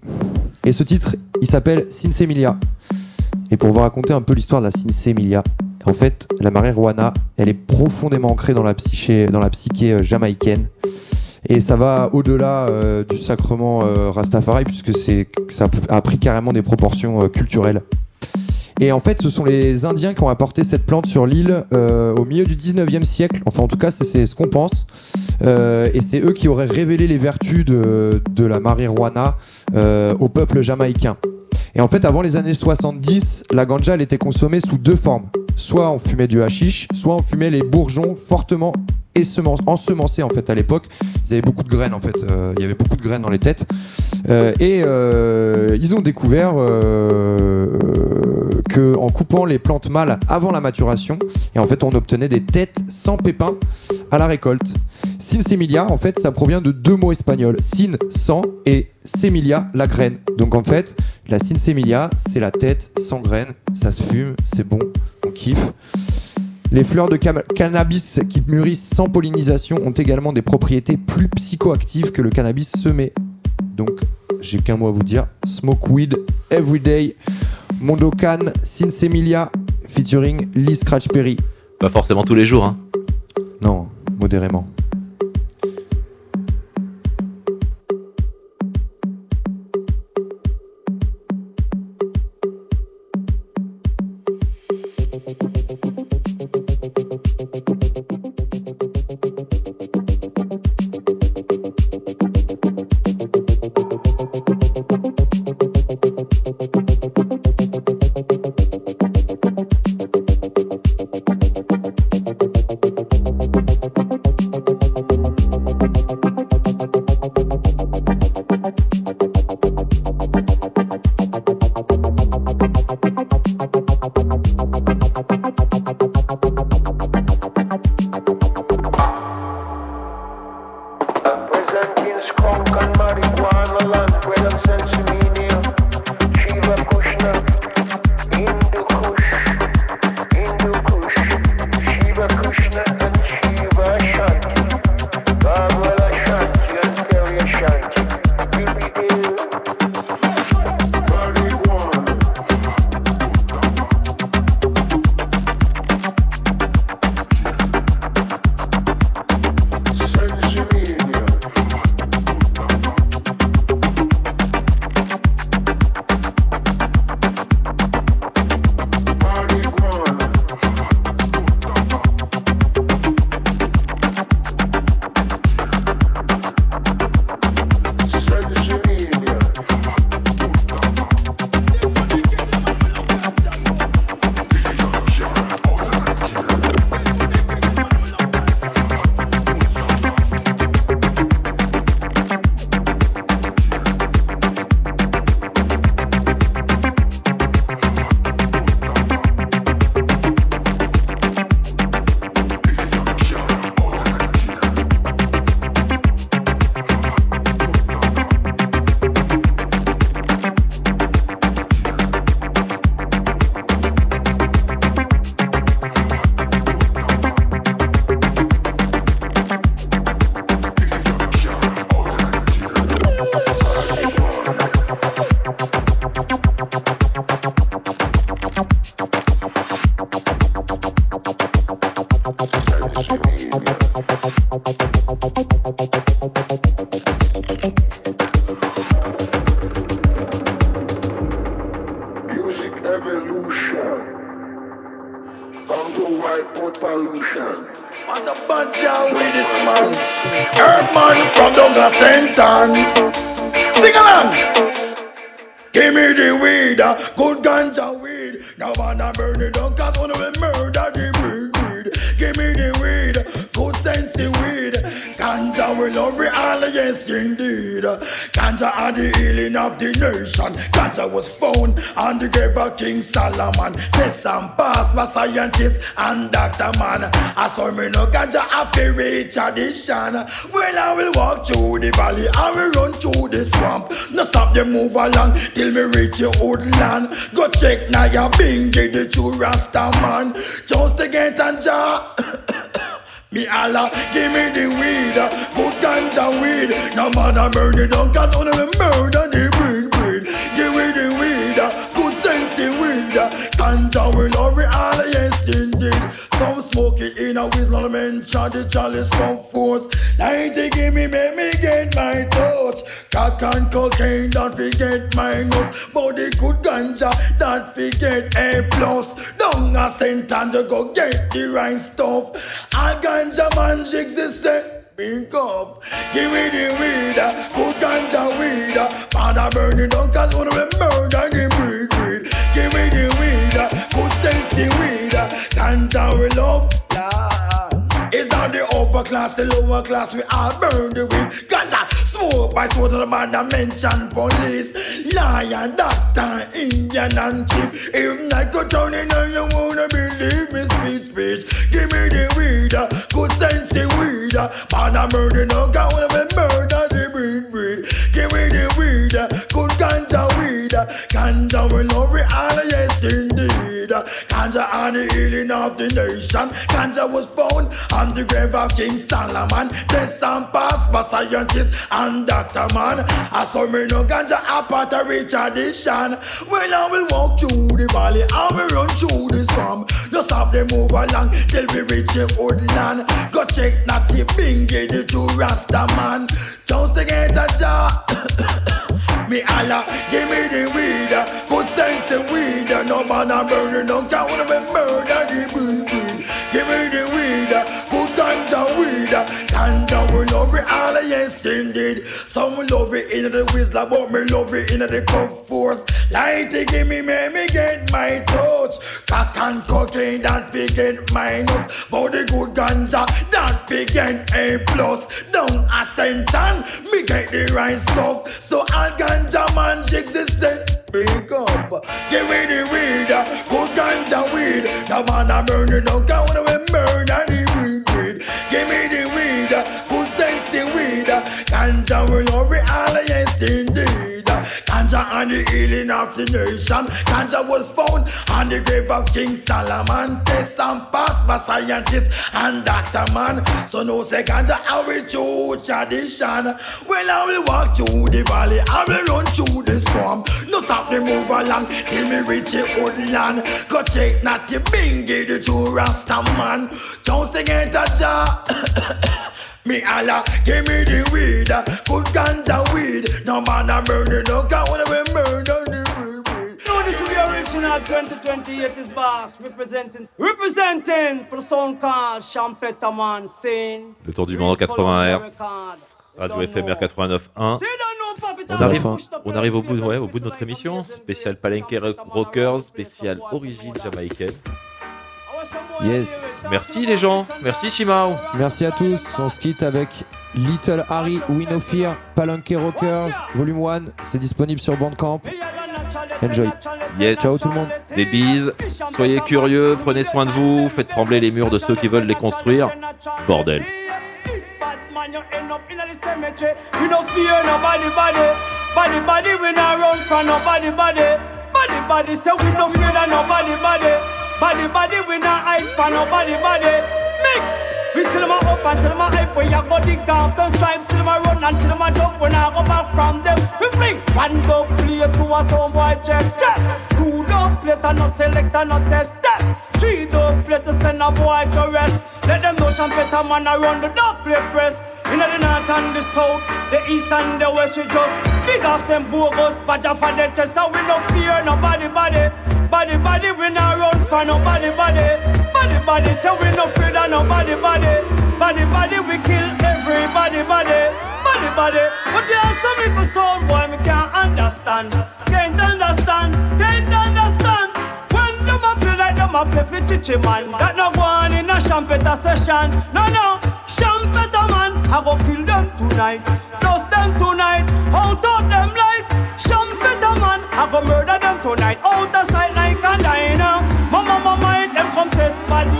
Et ce titre il s'appelle Sinsemilia. Et pour vous raconter un peu l'histoire de la Sinsemilia en fait, la marijuana, elle est profondément ancrée dans la psyché, dans la psyché euh, jamaïcaine. Et ça va au-delà euh, du sacrement euh, Rastafari, puisque ça a pris carrément des proportions euh, culturelles. Et en fait, ce sont les Indiens qui ont apporté cette plante sur l'île au milieu du 19e siècle. Enfin, en tout cas, c'est, ce qu'on pense. Et c'est eux qui auraient révélé les vertus de, la marijuana au peuple jamaïcain. Et en fait, avant les années 70, la ganja, elle était consommée sous deux formes. Soit on fumait du hashish, soit on fumait les bourgeons fortement ensemencés en fait à l'époque. Ils avaient beaucoup de graines en fait. Euh, il y avait beaucoup de graines dans les têtes. Euh, et euh, ils ont découvert euh, que en coupant les plantes mâles avant la maturation, et en fait on obtenait des têtes sans pépins à la récolte. Sinsemilia, en fait, ça provient de deux mots espagnols. Sin, sans, et semilia, la graine. Donc en fait, la sinsemilia, c'est la tête sans graine. Ça se fume, c'est bon, on kiffe. Les fleurs de cannabis qui mûrissent sans pollinisation ont également des propriétés plus psychoactives que le cannabis semé. Donc, j'ai qu'un mot à vous dire. Smoke weed everyday. Mondocan, Sinsemilia, featuring Lee Scratch Perry. Pas forcément tous les jours, hein. Non, modérément. By and doctor man. I saw me no ganja after reach tradition. Well, I will walk through the valley, I will run through the swamp. No stop them move along till me reach your old land. Go check now your bingy, the true Rasta man. Just to get a jar. Me Allah, give me the weed, good ganja weed. No man a it down, cause only me murder a whistle, mention the chalice come force. Light it give me, make me get my touch. Cock and cocaine, don't forget minus. But the good ganja, don't forget A plus. Don't a cent and go get the right stuff. All ganja man jigs the man that mention police. Lion, doctor, Indian and chief. If not go down in and you wanna believe me, speech, speech. Give me the weed, good sensey weed. uh, Man, I'm murder, no, God, wanna be murder, the breed, breed. Give me the weed, good ganja weed. Ganja will love it all, yes indeed. Ganja on the healing of the nation. Ganja was found on the grave of King Solomon. Test and scientists and doctor man. I saw me no ganja apart a rich tradition. Well, I will walk through the valley, I will run through the swamp. Just stop them move along till we reach the old land. Go check not the bingy, the true Rasta man. Just to get a job. Me Allah, give me the weed, good sense of weed. No man a burning, no count Some love it in the whistler, but me love it in the cuff force. Light it give me, make me get my touch. Cock and cocaine, that forget minus. But the good ganja, that forget A plus. Down a centan, me get the right stuff. So all ganja man jigs the set. Big up, give me the weed, good ganja weed. The man a burning, count when we murder the weed, weed. Give me the Ganja and the healing of the nation. Ganja was found on the grave of King Solomon. Test and passed by scientists and doctor man. So no say ganja I will true tradition. Well I will walk through the valley, I will run through the swamp. No stop me move along till me reach the old land. Go check not the bingy, the true Rasta man. Just to get a job. Me Allah, give me the weed, good ganja weed. No man a murder, no God wanna be murder the weed. No, this is the original 2028 is boss representing representing for the song called Champetaman Sin. Le tour du monde 80 Hz. Radio FMR 89.1. On arrive, on arrive au bout, ouais, au bout de notre émission. Spécial Palenque Rockers, spécial origine jamaïcaine. Yes. Merci les gens, merci Shimao. Merci à tous. On se quitte avec Little Harry We No Fear, Palanque Rockers, Volume 1. C'est disponible sur Bandcamp. Enjoy. Yes. Ciao tout le monde. Des bises. Soyez curieux, prenez soin de vous, faites trembler les murs de ceux qui veulent les construire. Bordel. Man, you end up in the cemetery. We no fear nobody, body. Body, body, we not run from nobody, body. Body, body, say we no fear that nobody, body. Body, body, we not hide from nobody, body. Mix. We see them a up and see them a hype when you go dig off them tribes. See them a run and see them a jump when I go back from them. We fling one go play to a some boy check check. Two dub plate and no select and no test test. Three dub plate to send a boy to rest. Let them know some better man around the dub plate press. In the north and the south, the east and the west, we just big off them bogus badger for the chest. So we no fear nobody, body, body, body. We not run for nobody, body, body, body. So we no fear of nobody, body, body, body. We kill everybody, body, body, body. But there are some little sound boy me can't understand, can't understand, can't understand. When them a play like them a play for chichi man, that no go on in a champeta session. No, no, champeta man, I go kill them tonight, dust them tonight, out of them light. Champeta man, I go murder them tonight, out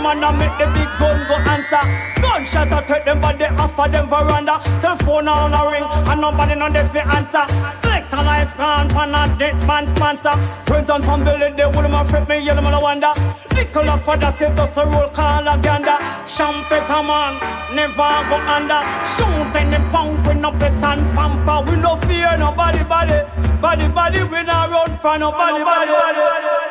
man and make the big gun go answer. Gunshot I take them body off of them veranda. Telephone on a ring and nobody know they fi answer. Select a life gone for not dead man's sponsor. Friends on from Billy, they would my friend me, yell no wonder. Little of for that is just a roll call agenda. Champeta man, never go under. Shoot any punk with no pet and pamper. We no fear nobody, body, body, body. We not run for nobody, body.